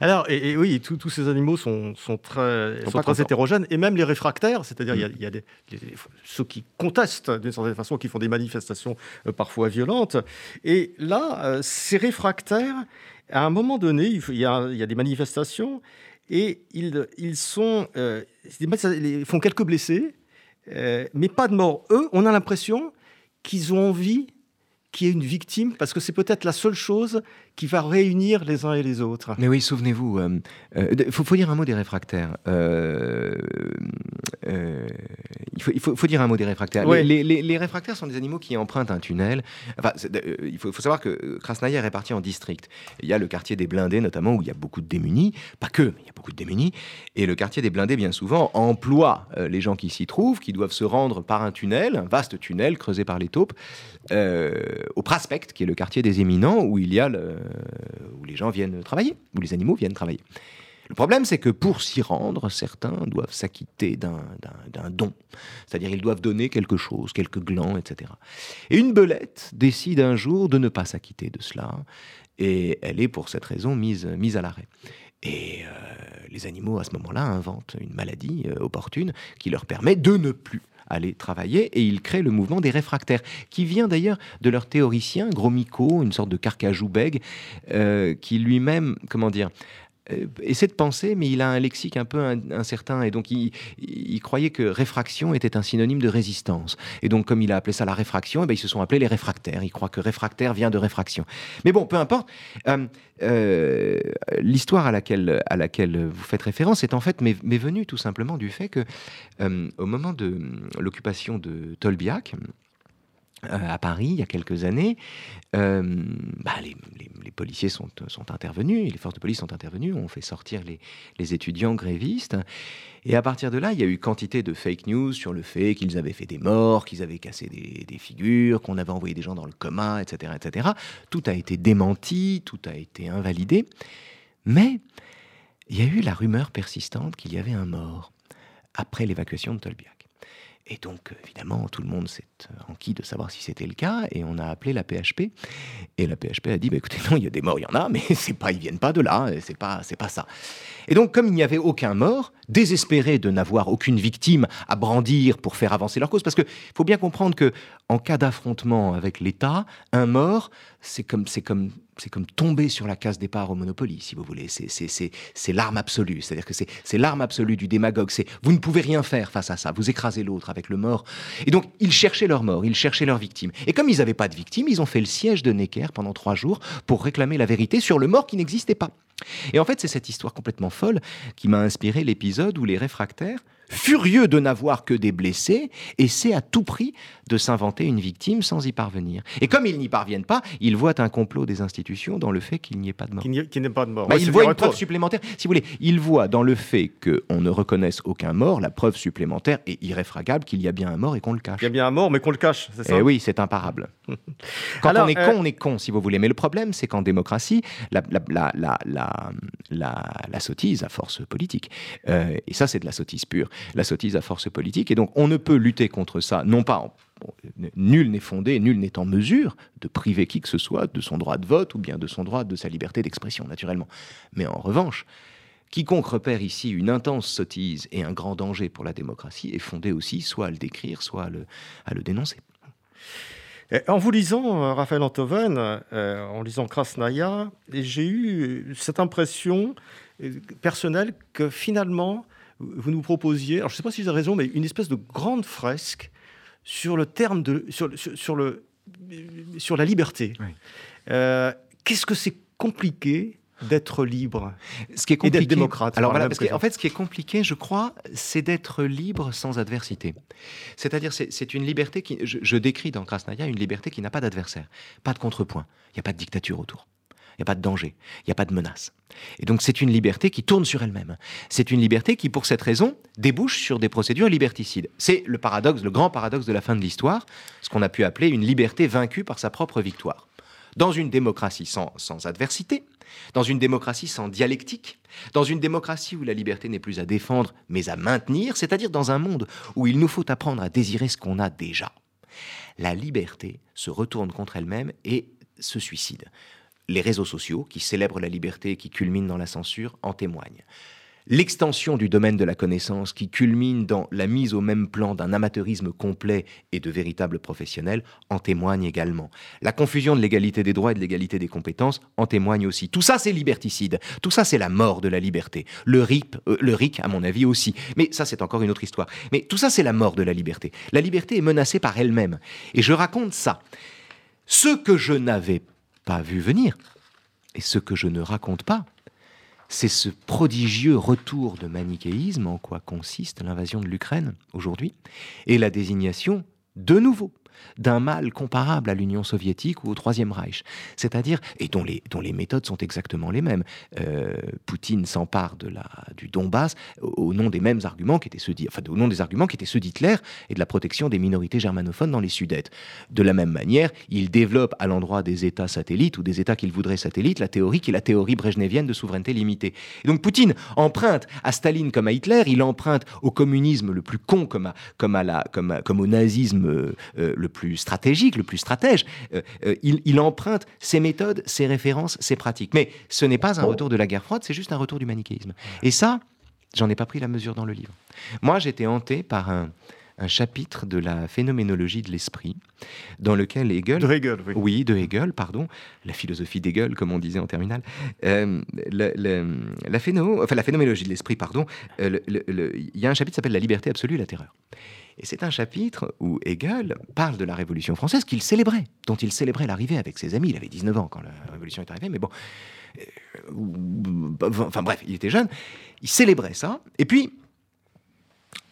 Speaker 1: Alors, et, oui, tous ces animaux sont, très, hétérogènes, et même les réfractaires, c'est-à-dire il y a, ceux qui contestent d'une certaine façon, qui font des manifestations euh, parfois violentes. Et là, euh, ces réfractaires, à un moment donné, il, y a, des manifestations, et ils, euh, ils font quelques blessés, euh, mais pas de mort. Eux, on a l'impression qu'ils ont envie qu'il y ait une victime, parce que c'est peut-être la seule chose qui va réunir les uns et les autres.
Speaker 2: Mais oui, souvenez-vous, il euh, euh, faut, dire un mot des réfractaires. Euh, il, faut, dire un mot des réfractaires. Les, réfractaires sont des animaux qui empruntent un tunnel. Enfin, il faut, savoir que Krasnaya est réparti en districts. Il y a le quartier des blindés, notamment, où il y a beaucoup de démunis. Pas que, mais il y a beaucoup de démunis. Et le quartier des blindés, bien souvent, emploie les gens qui s'y trouvent, qui doivent se rendre par un tunnel, un vaste tunnel creusé par les taupes, au Praspect, qui est le quartier des éminents, où il y a le, où les gens viennent travailler, où les animaux viennent travailler. Le problème, c'est que pour s'y rendre, certains doivent s'acquitter d'un don. C'est-à-dire, ils doivent donner quelque chose, quelques glands, etc. Et une belette décide un jour de ne pas s'acquitter de cela, et elle est pour cette raison mise, mise à l'arrêt. Et euh, les animaux, à ce moment-là, inventent une maladie euh, opportune qui leur permet de ne plus aller travailler et ils créent le mouvement des réfractaires, qui vient d'ailleurs de leur théoricien, Gromyko, une sorte de carcajou bègue, euh, qui lui-même, comment dire, essaie de penser, mais il a un lexique un peu incertain, et donc il, croyait que réfraction était un synonyme de résistance. Et donc, comme il a appelé ça la réfraction, eh ben, ils se sont appelés les réfractaires. Il croit que réfractaire vient de réfraction. Mais bon, peu importe. Euh, euh, l'histoire à laquelle, vous faites référence est en fait m'est venue tout simplement du fait que, au moment de l'occupation de Tolbiac, euh, à Paris il y a quelques années, euh, bah, les, policiers sont, intervenus, les forces de police sont intervenues, ont fait sortir les, étudiants grévistes. Et à partir de là, il y a eu quantité de fake news sur le fait qu'ils avaient fait des morts, qu'ils avaient cassé des, figures, qu'on avait envoyé des gens dans le coma, etc., etc. Tout a été démenti, tout a été invalidé. Mais il y a eu la rumeur persistante qu'il y avait un mort après l'évacuation de Tolbiac. Et donc, évidemment, tout le monde s'est enquis de savoir si c'était le cas, et on a appelé la PHP. Et la PHP a dit, bah, écoutez, (laughs) non, il y a des morts, il y en a, mais (laughs) c'est pas, ils viennent pas de là, c'est pas, c'est pas ça. Et donc, comme il n'y avait aucun mort, désespérés de n'avoir aucune victime à brandir pour faire avancer leur cause, parce qu'il faut bien comprendre que en cas d'affrontement avec l'État, un mort, c'est comme, c'est comme c'est comme tomber sur la case départ au Monopoly, si vous voulez. C'est l'arme absolue. C'est-à-dire que c'est l'arme absolue du démagogue. C'est vous ne pouvez rien faire face à ça. Vous écrasez l'autre avec le mort. Et donc, ils cherchaient leur mort, ils cherchaient leur victime. Et comme ils n'avaient pas de victime, ils ont fait le siège de Necker pendant trois jours pour réclamer la vérité sur le mort qui n'existait pas. Et en fait, c'est cette histoire complètement folle qui m'a inspiré l'épisode où les réfractaires furieux de n'avoir que des blessés, essaient à tout prix de s'inventer une victime sans y parvenir. Et comme ils n'y parviennent pas, ils voient un complot des institutions dans le fait qu'il n'y ait pas de mort.
Speaker 1: Qu'il n'y ait pas de mort.
Speaker 2: Bah, ils voient une preuve supplémentaire. Si vous voulez, ils voient dans le fait qu'on ne reconnaisse aucun mort la preuve supplémentaire et irréfragable qu'il y a bien un mort et qu'on le cache.
Speaker 1: Il y a bien un mort, mais qu'on le cache, c'est ça?
Speaker 2: Eh oui, c'est imparable. (laughs) Quand on est con, euh, on est con, si vous voulez. Mais le problème, c'est qu'en démocratie, la, la, la, la, sottise à force politique. Euh, et ça, c'est de la sottise pure la sottise à force politique. Et donc, on ne peut lutter contre ça, non pas nul n'est fondé, nul n'est en mesure de priver qui que ce soit de son droit de vote ou bien de son droit de sa liberté d'expression, naturellement. Mais en revanche, quiconque repère ici une intense sottise et un grand danger pour la démocratie est fondé aussi soit à le décrire, soit à le, à le dénoncer.
Speaker 1: En vous lisant, euh, Raphaël Antoven, euh, en lisant Krasnaya, j'ai eu cette impression euh, personnelle que finalement, vous nous proposiez, alors je ne sais pas si avez raison, mais une espèce de grande fresque sur le terme de, sur, sur, le, sur la liberté. Euh, qu'est-ce que c'est compliqué d'être libre
Speaker 2: ce qui est compliqué,
Speaker 1: et d'être démocrate
Speaker 2: Alors voilà, en fait, ce qui est compliqué, je crois, c'est d'être libre sans adversité. C'est-à-dire, c'est une liberté qui, je, décris dans Krasnaya une liberté qui n'a pas d'adversaire, pas de contrepoint, il n'y a pas de dictature autour. N'y a pas de danger, il n'y a pas de menace. Et donc c'est une liberté qui tourne sur elle-même. C'est une liberté qui, pour cette raison, débouche sur des procédures liberticides. C'est le paradoxe, le grand paradoxe de la fin de l'histoire, ce qu'on a pu appeler une liberté vaincue par sa propre victoire. Dans une démocratie sans, sans adversité, dans une démocratie sans dialectique, dans une démocratie où la liberté n'est plus à défendre mais à maintenir, c'est-à-dire dans un monde où il nous faut apprendre à désirer ce qu'on a déjà. La liberté se retourne contre elle-même et se suicide. Les réseaux sociaux, qui célèbrent la liberté et qui culminent dans la censure, en témoignent. L'extension du domaine de la connaissance qui culmine dans la mise au même plan d'un amateurisme complet et de véritables professionnels en témoigne également. La confusion de l'égalité des droits et de l'égalité des compétences en témoigne aussi. Tout ça, c'est liberticide. Tout ça, c'est la mort de la liberté. Le RIP, euh, le RIC, à mon avis aussi. Mais ça, c'est encore une autre histoire. Mais tout ça, c'est la mort de la liberté. La liberté est menacée par elle-même. Et je raconte ça. Ce que je n'avais pas vu venir, et ce que je ne raconte pas, c'est ce prodigieux retour de manichéisme en quoi consiste l'invasion de l'Ukraine aujourd'hui, et la désignation de nouveau d'un mal comparable à l'Union soviétique ou au Troisième Reich, c'est-à-dire, et dont les, dont les méthodes sont exactement les mêmes. Euh, Poutine s'empare de la, du Donbass au, nom des mêmes arguments qui étaient ceux nom des arguments qui étaient ceux d'Hitler et de la protection des minorités germanophones dans les Sudètes. De la même manière, il développe à l'endroit des États satellites ou des États qu'il voudrait satellites la théorie qui est la théorie brejnevienne de souveraineté limitée. Et donc Poutine emprunte à Staline comme à Hitler, il emprunte au communisme le plus con comme, à, comme, à la, comme, comme au nazisme euh, euh, le plus stratégique, le plus stratège. Euh, euh, il, emprunte ses méthodes, ses références, ses pratiques. Mais ce n'est pas un retour de la guerre froide, c'est juste un retour du manichéisme. Et ça, j'en ai pas pris la mesure dans le livre. Moi, j'étais hanté par un, chapitre de la phénoménologie de l'esprit, dans lequel Hegel,
Speaker 1: de Hegel
Speaker 2: oui. de Hegel, pardon, la philosophie d'Hegel, comme on disait en terminale, euh, la, la, phénoménologie de l'esprit, pardon, il y a un chapitre qui s'appelle La liberté absolue et la terreur. Et c'est un chapitre où Hegel parle de la Révolution française qu'il célébrait, dont il célébrait l'arrivée avec ses amis. Il avait 19 ans quand la Révolution est arrivée, mais bon. Euh, enfin bref, il était jeune. Il célébrait ça. Et puis,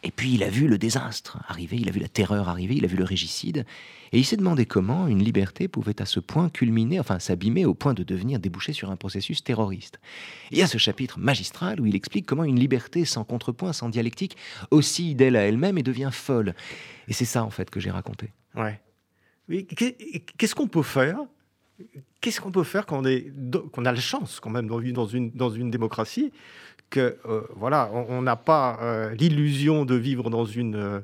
Speaker 2: et puis il a vu le désastre arriver, il a vu la terreur arriver, il a vu le régicide, et il s'est demandé comment une liberté pouvait à ce point culminer, enfin s'abîmer au point de devenir débouché sur un processus terroriste. il y a ce chapitre magistral où il explique comment une liberté sans contrepoint, sans dialectique, oscille d'elle à elle-même et devient folle. Et c'est ça en fait que j'ai raconté.
Speaker 1: Ouais. Qu'est-ce qu'on peut faire Qu'est-ce qu'on peut faire quand on, a la chance quand même dans une, dans une démocratie que euh, voilà, on n'a pas euh, l'illusion de vivre dans une, euh,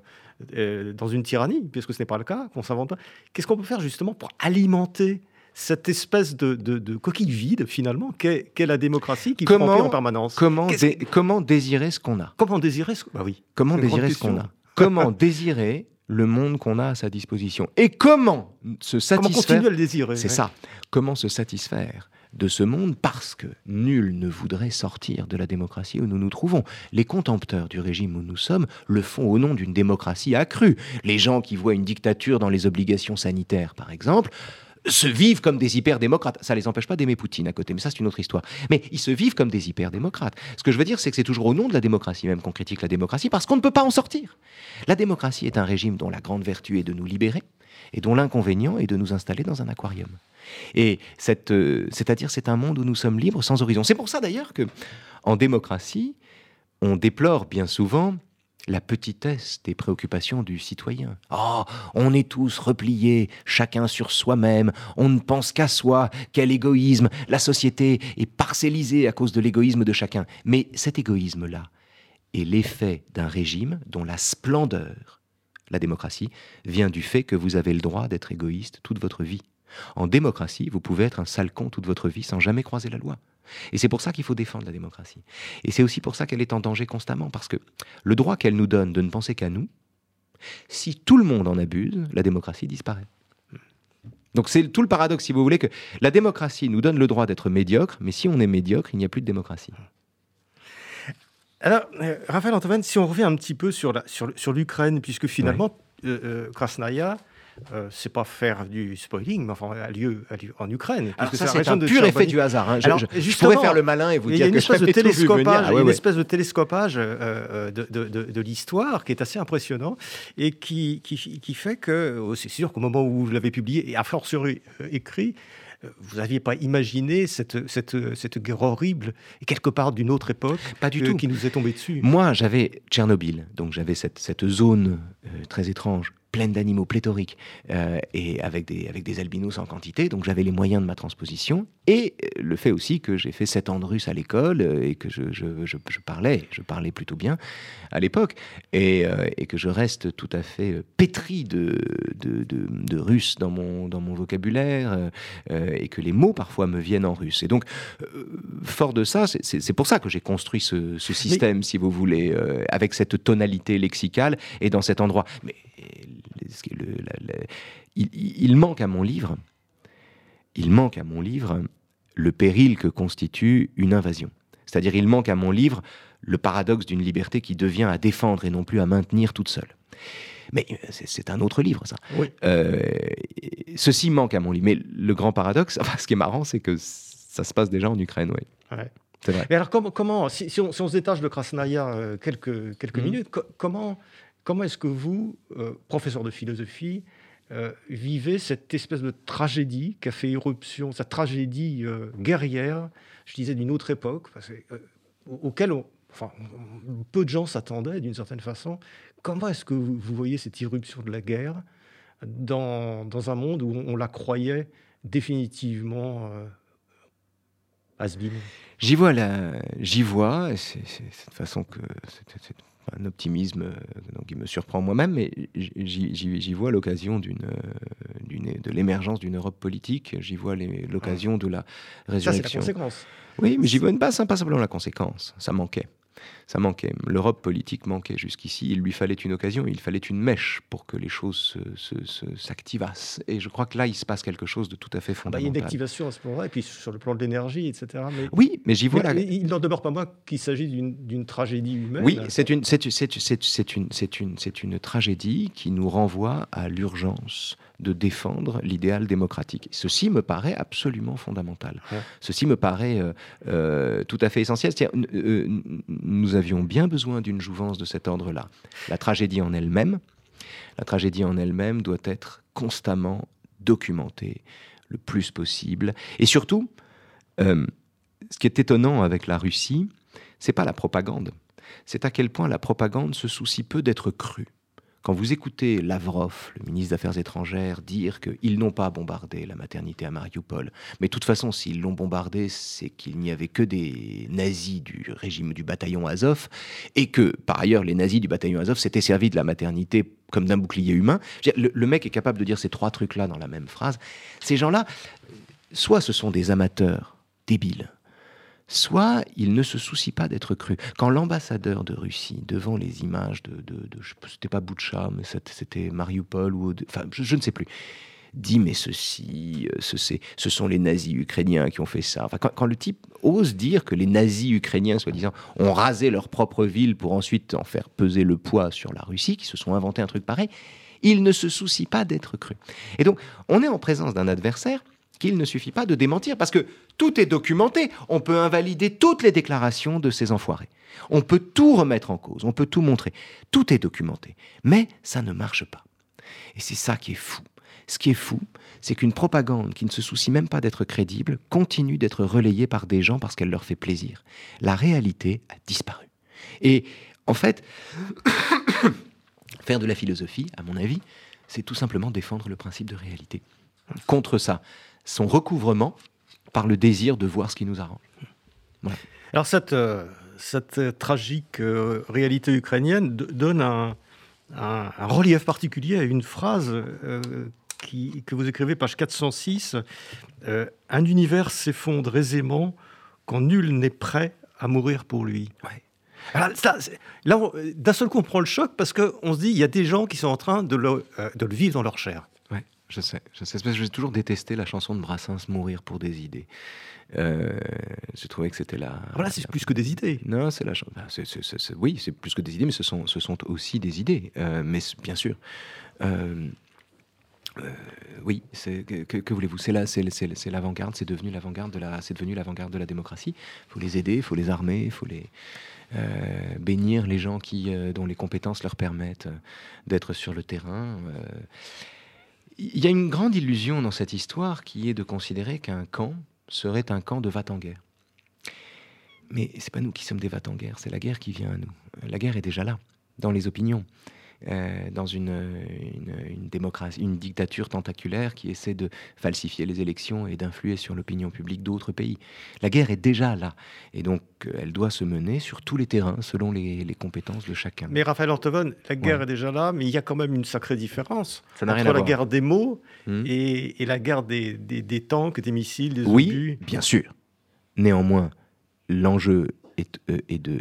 Speaker 1: dans une tyrannie, puisque ce n'est pas le cas, qu'on s'invente pas. Qu'est-ce qu'on peut faire justement pour alimenter cette espèce de, de, coquille vide, finalement, qu'est la démocratie qui comment, en permanence?
Speaker 2: comment, comment désirer ce qu'on a?
Speaker 1: Comment désirer ce, bah oui,
Speaker 2: comment désirer ce qu'on a? Comment (laughs) désirer le monde qu'on a à sa disposition? Et comment se satisfaire Comment
Speaker 1: continuer à le désirer
Speaker 2: C'est ça. Comment se satisfaire de ce monde parce que nul ne voudrait sortir de la démocratie où nous nous trouvons. Les contempteurs du régime où nous sommes le font au nom d'une démocratie accrue. Les gens qui voient une dictature dans les obligations sanitaires, par exemple, se vivent comme des hyper-démocrates. Ça les empêche pas d'aimer Poutine à côté, mais ça c'est une autre histoire. Mais ils se vivent comme des hyper-démocrates. Ce que je veux dire, c'est que c'est toujours au nom de la démocratie même qu'on critique la démocratie, parce qu'on ne peut pas en sortir. La démocratie est un régime dont la grande vertu est de nous libérer, et dont l'inconvénient est de nous installer dans un aquarium. Et euh, c'est-à-dire, c'est un monde où nous sommes libres sans horizon. C'est pour ça d'ailleurs que, en démocratie, on déplore bien souvent la petitesse des préoccupations du citoyen. Oh, on est tous repliés, chacun sur soi-même, on ne pense qu'à soi, quel égoïsme, la société est parcellisée à cause de l'égoïsme de chacun. Mais cet égoïsme-là est l'effet d'un régime dont la splendeur, la démocratie, vient du fait que vous avez le droit d'être égoïste toute votre vie. En démocratie, vous pouvez être un sale con toute votre vie sans jamais croiser la loi. Et c'est pour ça qu'il faut défendre la démocratie. Et c'est aussi pour ça qu'elle est en danger constamment, parce que le droit qu'elle nous donne de ne penser qu'à nous, si tout le monde en abuse, la démocratie disparaît. Donc c'est tout le paradoxe, si vous voulez, que la démocratie nous donne le droit d'être médiocre, mais si on est médiocre, il n'y a plus de démocratie.
Speaker 1: Alors, euh, Raphaël Antoine, si on revient un petit peu sur l'Ukraine, sur, puisque finalement, euh, euh, Krasnaya euh, c'est pas faire du spoiling, mais enfin, a lieu, a lieu en Ukraine.
Speaker 2: Alors ça, c'est un pur effet du hasard. Hein. Je, je, pourrais faire le malin et vous dire que
Speaker 1: je
Speaker 2: de
Speaker 1: télescopage, ah, une espèce de télescopage euh, de, de, de, l'histoire qui est assez impressionnant et qui, qui, qui fait que, oh, c'est sûr qu'au moment où je l'avais publié, et à fortiori écrit, vous n'aviez pas imaginé cette, cette, cette, guerre horrible, et quelque part d'une autre époque,
Speaker 2: pas du tout.
Speaker 1: qui nous est tombée dessus?
Speaker 2: Moi, j'avais Tchernobyl, donc j'avais cette, cette, zone euh, très étrange pleine d'animaux pléthoriques euh, et avec des, avec des albinos en quantité. Donc j'avais les moyens de ma transposition. Et euh, le fait aussi que j'ai fait sept ans de russe à l'école euh, et que je, je, je, parlais, je parlais plutôt bien à l'époque, et, et, que je reste tout à fait pétri de, de, de, de, russe dans mon, dans mon vocabulaire et que les mots parfois me viennent en russe. Et donc, fort de ça, c'est pour ça que j'ai construit ce, ce système, si vous voulez, avec cette tonalité lexicale et dans cet endroit. Mais il, manque à mon livre, il manque à mon livre le péril que constitue une invasion. C'est-à-dire, il manque à mon livre le paradoxe d'une liberté qui devient à défendre et non plus à maintenir toute seule. Mais euh, c'est un autre livre, ça. Euh, ceci manque à mon livre. Mais le grand paradoxe, (laughs) ce qui est marrant, c'est que ça se passe déjà en Ukraine, oui.
Speaker 1: Mais alors, comment, comment si, on, se détache de Krasnaya euh, quelques, quelques mhm. minutes, comment Comment est-ce que vous, euh, professeur de philosophie, euh, vivez cette espèce de tragédie qui a fait éruption, cette tragédie euh, guerrière, je disais d'une autre époque, auquel peu de gens s'attendaient d'une certaine façon. Comment est-ce que vous, voyez cette irruption de la guerre dans, un monde où on, la croyait définitivement
Speaker 2: J'y vois, j'y vois, c'est cette façon que un optimisme euh, donc, qui me surprend moi-même, mais j'y vois l'occasion d'une, euh, de l'émergence d'une Europe politique, j'y vois l'occasion de la résurrection.
Speaker 1: Ça, c'est la conséquence.
Speaker 2: Oui, mais j'y vois une base, pas simplement la conséquence, ça manquait ça manquait. L'Europe politique manquait jusqu'ici. Il lui fallait une occasion, il fallait une mèche pour que les choses s'activassent. Et je crois que là, il se passe quelque chose de tout à fait fondamental.
Speaker 1: il y a une activation à ce moment-là, et puis sur le plan de l'énergie, etc.
Speaker 2: Mais, oui, mais j'y vois
Speaker 1: là. Il n'en demeure pas moins qu'il s'agit d'une tragédie humaine.
Speaker 2: Oui, c'est une, une, une, une tragédie qui nous renvoie à l'urgence de défendre l'idéal démocratique. Ceci me paraît absolument fondamental. Ceci me paraît euh, euh, tout à fait essentiel. Euh, nous avions bien besoin d'une jouvence de cet ordre-là. La tragédie en elle-même, la tragédie en elle-même doit être constamment documentée le plus possible. Et surtout, ce qui est étonnant avec la Russie, c'est pas la propagande. C'est à quel point la propagande se soucie peu d'être crue. Quand vous écoutez Lavrov, le ministre des Affaires étrangères, dire qu'ils n'ont pas bombardé la maternité à Mariupol, mais de toute façon, s'ils l'ont bombardé, c'est qu'il n'y avait que des nazis du régime du bataillon Azov, et que, par ailleurs, les nazis du bataillon Azov s'étaient servis de la maternité comme d'un bouclier humain. Le, le mec est capable de dire ces trois trucs-là dans la même phrase. Ces gens-là, soit ce sont des amateurs débiles, soit il ne se soucie pas d'être cru. Quand l'ambassadeur de Russie, devant les images de, de, de c'était pas Boucha, mais c'était Mariupol ou, enfin, je, ne sais plus, dit mais ceci, euh, ce, ce sont les nazis ukrainiens qui ont fait ça. Enfin, quand, le type ose dire que les nazis ukrainiens, soi-disant, ont rasé leur propre ville pour ensuite en faire peser le poids sur la Russie, qui se sont inventés un truc pareil, il ne se soucie pas d'être cru. Et donc, on est en présence d'un adversaire qu'il ne suffit pas de démentir, parce que tout est documenté. On peut invalider toutes les déclarations de ces enfoirés. On peut tout remettre en cause, on peut tout montrer. Tout est documenté. Mais ça ne marche pas. Et c'est ça qui est fou. Ce qui est fou, c'est qu'une propagande qui ne se soucie même pas d'être crédible continue d'être relayée par des gens parce qu'elle leur fait plaisir. La réalité a disparu. Et en fait, (coughs) faire de la philosophie, à mon avis, c'est tout simplement défendre le principe de réalité. Contre ça, son recouvrement par le désir de voir ce qui nous arrange.
Speaker 1: Alors cette, euh, cette tragique euh, réalité ukrainienne donne un, relief particulier à une phrase euh, qui, que vous écrivez, page 406. un univers s'effondre aisément quand nul n'est prêt à mourir pour lui. là, d'un seul coup, on prend le choc parce qu'on se dit, il y a des gens qui sont en train de le, de le vivre dans leur chair.
Speaker 2: Je sais, je sais. J'ai toujours détesté la chanson de Brassens, Mourir pour des idées. Euh, j'ai trouvé que c'était la.
Speaker 1: Voilà, c'est plus que des idées.
Speaker 2: Non, c'est la chanson. Oui, c'est plus que des idées, mais ce sont, ce sont aussi des idées. Euh, mais bien sûr. Euh, oui, que, que, voulez-vous? C'est l'avant-garde, c'est devenu l'avant-garde de la, c'est devenu l'avant-garde de la démocratie. Il faut les aider, il faut les armer, il faut les bénir les gens qui, dont les compétences leur permettent d'être sur le terrain. Il y a une grande illusion dans cette histoire qui est de considérer qu'un camp serait un camp de va en guerre. Mais c'est pas nous qui sommes des va en guerre, c'est la guerre qui vient à nous. La guerre est déjà là, dans les opinions. Euh, dans une, une, démocratie, une dictature tentaculaire qui essaie de falsifier les élections et d'influer sur l'opinion publique d'autres pays. La guerre est déjà là, et donc elle doit se mener sur tous les terrains selon les, compétences de chacun.
Speaker 1: Mais Raphaël Antoven, la guerre est déjà là, mais il y a quand même une sacrée différence Ça entre la guerre des mots hmm. et, la guerre des, des, des, tanks, des missiles, des
Speaker 2: oui, bien sûr. Néanmoins, l'enjeu euh, et, de,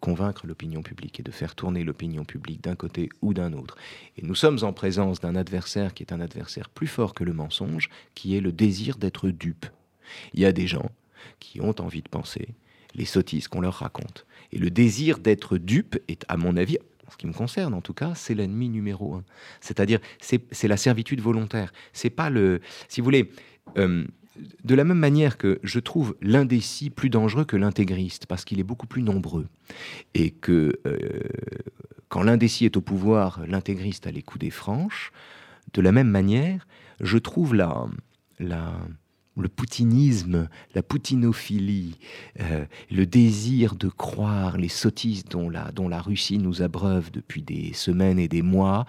Speaker 2: convaincre l'opinion publique et de faire tourner l'opinion publique d'un côté ou d'un autre. Et nous sommes en présence d'un adversaire qui est un adversaire plus fort que le mensonge, qui est le désir d'être dupe. Il y a des gens qui ont envie de penser les sottises qu'on leur raconte. Et le désir d'être dupe est, à mon avis, en ce qui me concerne en tout cas, c'est l'ennemi numéro un. C'est-à-dire, c'est la servitude volontaire. C'est pas le. Si vous voulez. Euh, de la même manière que je trouve l'indécis plus dangereux que l'intégriste, parce qu'il est beaucoup plus nombreux, et que euh, quand l'indécis est au pouvoir, l'intégriste a les coups des franches, de la même manière, je trouve la, la, le poutinisme, la poutinophilie, euh, le désir de croire les sottises dont la, Russie nous abreuve depuis des semaines et des mois,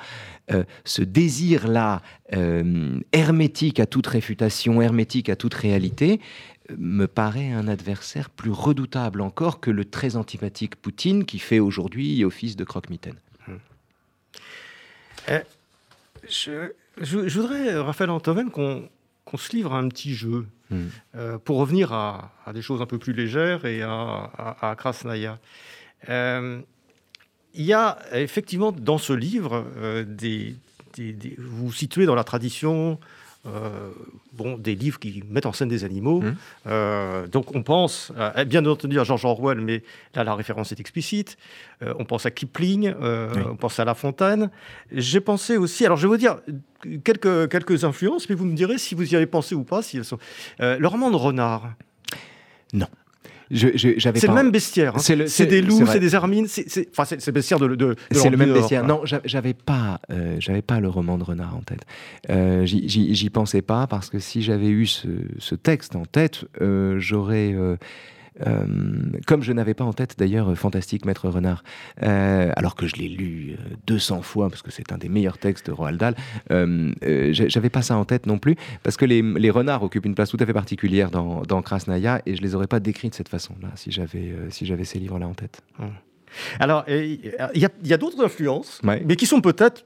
Speaker 2: euh, ce désir-là, euh, hermétique à toute réfutation, hermétique à toute réalité, me paraît un adversaire plus redoutable encore que le très antipathique Poutine qui fait aujourd'hui office de croque-mitaine.
Speaker 1: Je, je, voudrais, Raphaël Antoven, qu'on qu'on se livre à un petit jeu hmm. euh, pour revenir à, des choses un peu plus légères et à, à, Krasnaya. Euh, il y a effectivement dans ce livre euh, des, vous vous situez dans la tradition euh, bon, des livres qui mettent en scène des animaux. Mmh. Euh, donc on pense, bien entendu, à George Orwell, mais là la référence est explicite. Euh, on pense à Kipling, on pense à La Fontaine. J'ai pensé aussi, alors je vais vous dire quelques, quelques influences, mais vous me direz si vous y avez pensé ou pas. Si elles sont... le roman de Renard.
Speaker 2: Non
Speaker 1: c'est le même bestiaire. Hein. C'est des loups, c'est des hermines. C'est enfin, le bestiaire de, de,
Speaker 2: C'est le même bestiaire. Non, j'avais pas, euh, j'avais pas le roman de Renard en tête. Euh, J'y pensais pas parce que si j'avais eu ce, ce, texte en tête, euh, j'aurais comme je n'avais pas en tête d'ailleurs Fantastique Maître Renard, euh, alors que je l'ai lu 200 euh, fois parce que c'est un des meilleurs textes de Roald Dahl, j'avais pas ça en tête non plus parce que les, renards occupent une place tout à fait particulière dans, dans Krasnaya et je les aurais pas décrits de cette façon-là si j'avais si ces livres-là en tête.
Speaker 1: Hum. Alors, il y a, d'autres influences, mais qui sont peut-être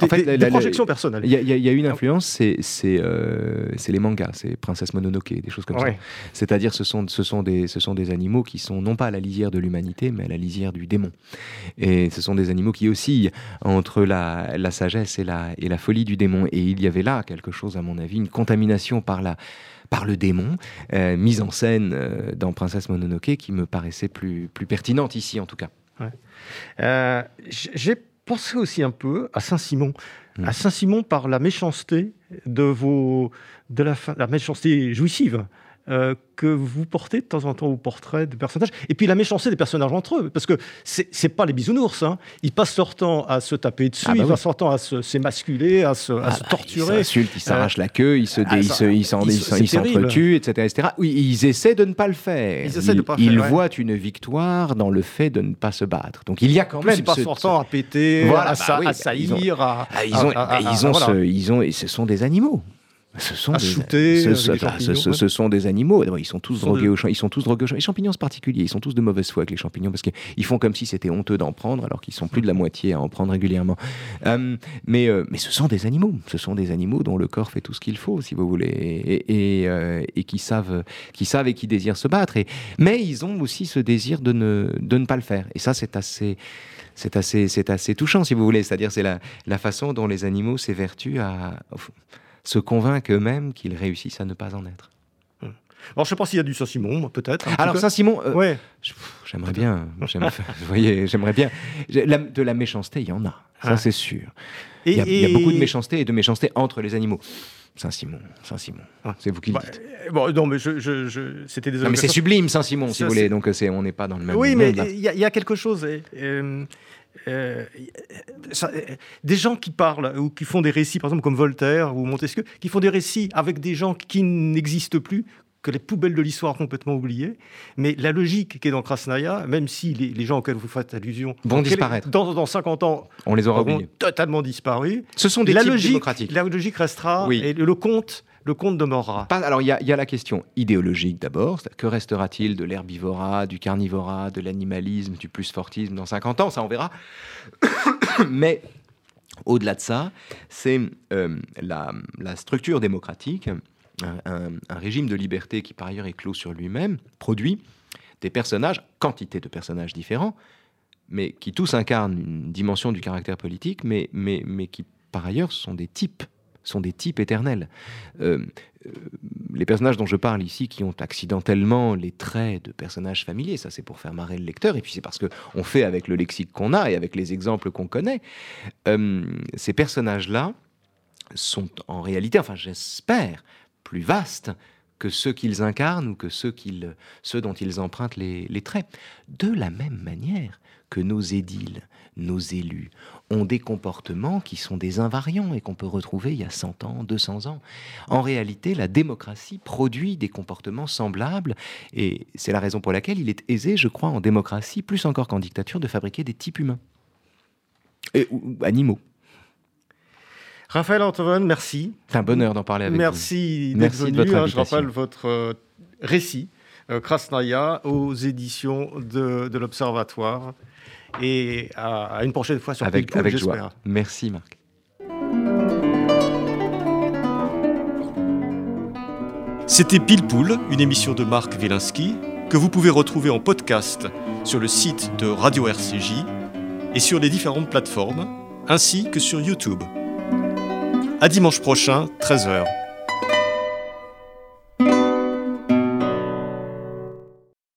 Speaker 1: des, en fait, la, projections personnelles.
Speaker 2: Il y, a une influence, euh, c'est les mangas, c'est Princesse Mononoke, des choses comme ça. C'est-à-dire, ce sont, ce, sont des, ce sont des animaux qui sont non pas à la lisière de l'humanité, mais à la lisière du démon. Et ce sont des animaux qui oscillent entre la, la sagesse et la, et la folie du démon. Et il y avait là quelque chose, à mon avis, une contamination par la par le démon, euh, mise en scène euh, dans Princesse Mononoke, qui me paraissait plus, plus pertinente ici en tout cas.
Speaker 1: Euh, j'ai pensé aussi un peu à Saint-Simon, mmh. à Saint-Simon par la méchanceté de vos, de la, la méchanceté jouissive euh, que vous portez de temps en temps au portrait de personnages. Et puis la méchanceté des personnages entre eux, parce que c'est pas les bisounours. Hein. Ils passent leur temps à se taper dessus, ah bah ils passent leur temps à s'émasculer, à se, à ah se bah, torturer.
Speaker 2: Ils s'insultent, ils s'arrachent la queue, ils se, ah, s'entretuent, etc., etc. Oui, ils essaient de ne pas le faire. Ils, voient une victoire dans le fait de ne pas se battre. Donc il y a quand même.
Speaker 1: Ils passent leur temps à péter, à, bah saillir, à.
Speaker 2: Ils ont, ils ont, ils ce sont des animaux. Ce sont, des, ce, sont des animaux. Ils sont tous drogués aux ils sont tous drogués aux Les champignons, c'est particulier. Ils sont tous de mauvaise foi avec les champignons parce qu'ils font comme si c'était honteux d'en prendre alors qu'ils sont plus de la moitié à en prendre régulièrement. Euh, mais, euh, mais ce sont des animaux. Ce sont des animaux dont le corps fait tout ce qu'il faut, si vous voulez, et, et, euh, qui savent, qui savent et qui désirent se battre. Et, mais ils ont aussi ce désir de ne, de ne pas le faire. Et ça, c'est assez c'est assez, c'est assez touchant, si vous voulez. C'est-à-dire, c'est la, la façon dont les animaux s'évertuent à, se convainquent eux-mêmes qu'ils réussissent à ne pas en être.
Speaker 1: Alors, je ne sais pas s'il y a du Saint-Simon, peut-être.
Speaker 2: Alors, Saint-Simon, euh, j'aimerais bien, vous voyez, j'aimerais bien. de la méchanceté, il y en a. Ça, c'est sûr. il, y a, beaucoup de méchanceté et de méchanceté entre les animaux. Saint-Simon, Saint-Simon. C'est vous qui le bah, dites.
Speaker 1: Euh, bon, non, mais je, c'était des.
Speaker 2: Non, mais c'est sublime, Saint-Simon, si vous voulez. Donc, c'est, on n'est pas dans le même.
Speaker 1: Oui, mais il y, a quelque chose. Euh, euh, des gens qui parlent ou qui font des récits, par exemple comme Voltaire ou Montesquieu, qui font des récits avec des gens qui n'existent plus, que les poubelles de l'histoire complètement oubliées. Mais la logique qui est dans Krasnaya, même si les, gens auxquels vous faites allusion
Speaker 2: vont disparaître.
Speaker 1: Dans, dans, 50 ans,
Speaker 2: on les aura oubliés.
Speaker 1: totalement disparu.
Speaker 2: Ce sont des
Speaker 1: la
Speaker 2: types
Speaker 1: logique,
Speaker 2: démocratiques.
Speaker 1: La logique restera et le conte le conte demeurera.
Speaker 2: alors, il y, a la question idéologique d'abord. Que restera-t-il de l'herbivora, du carnivora, de l'animalisme, du plus-fortisme dans 50 ans? Ça, on verra. (coughs) Mais au-delà de ça, c'est euh, la, structure démocratique un, régime de liberté qui par ailleurs est clos sur lui-même, produit des personnages, quantité de personnages différents, mais qui tous incarnent une dimension du caractère politique, mais qui par ailleurs sont des types sont des types éternels. Euh, euh, les personnages dont je parle ici, qui ont accidentellement les traits de personnages familiers, ça c'est pour faire marrer le lecteur, et puis c'est parce que on fait avec le lexique qu'on a et avec les exemples qu'on connaît. Euh, ces personnages-là sont en réalité, enfin j'espère, plus vastes que ceux qu'ils incarnent ou que ceux dont ils empruntent les, traits. De la même manière que nos édiles, nos élus, ont des comportements qui sont des invariants et qu'on peut retrouver il y a 100 ans, 200 ans. En réalité, la démocratie produit des comportements semblables et c'est la raison pour laquelle il est aisé, je crois, en démocratie, plus encore qu'en dictature, de fabriquer des types humains et, ou animaux.
Speaker 1: Raphaël Antoine, merci.
Speaker 2: C'est un bonheur d'en parler avec
Speaker 1: merci vous. Merci d'être venu. Hein, je rappelle votre euh, récit, euh, Krasnaya, aux éditions de, l'Observatoire. Et à, une prochaine fois sur
Speaker 2: avec, avec joie. Merci Marc.
Speaker 1: C'était Pile Poule, une émission de Marc Wielinski, que vous pouvez retrouver en podcast sur le site de Radio RCJ et sur les différentes plateformes, ainsi que sur YouTube. À dimanche prochain, 13h.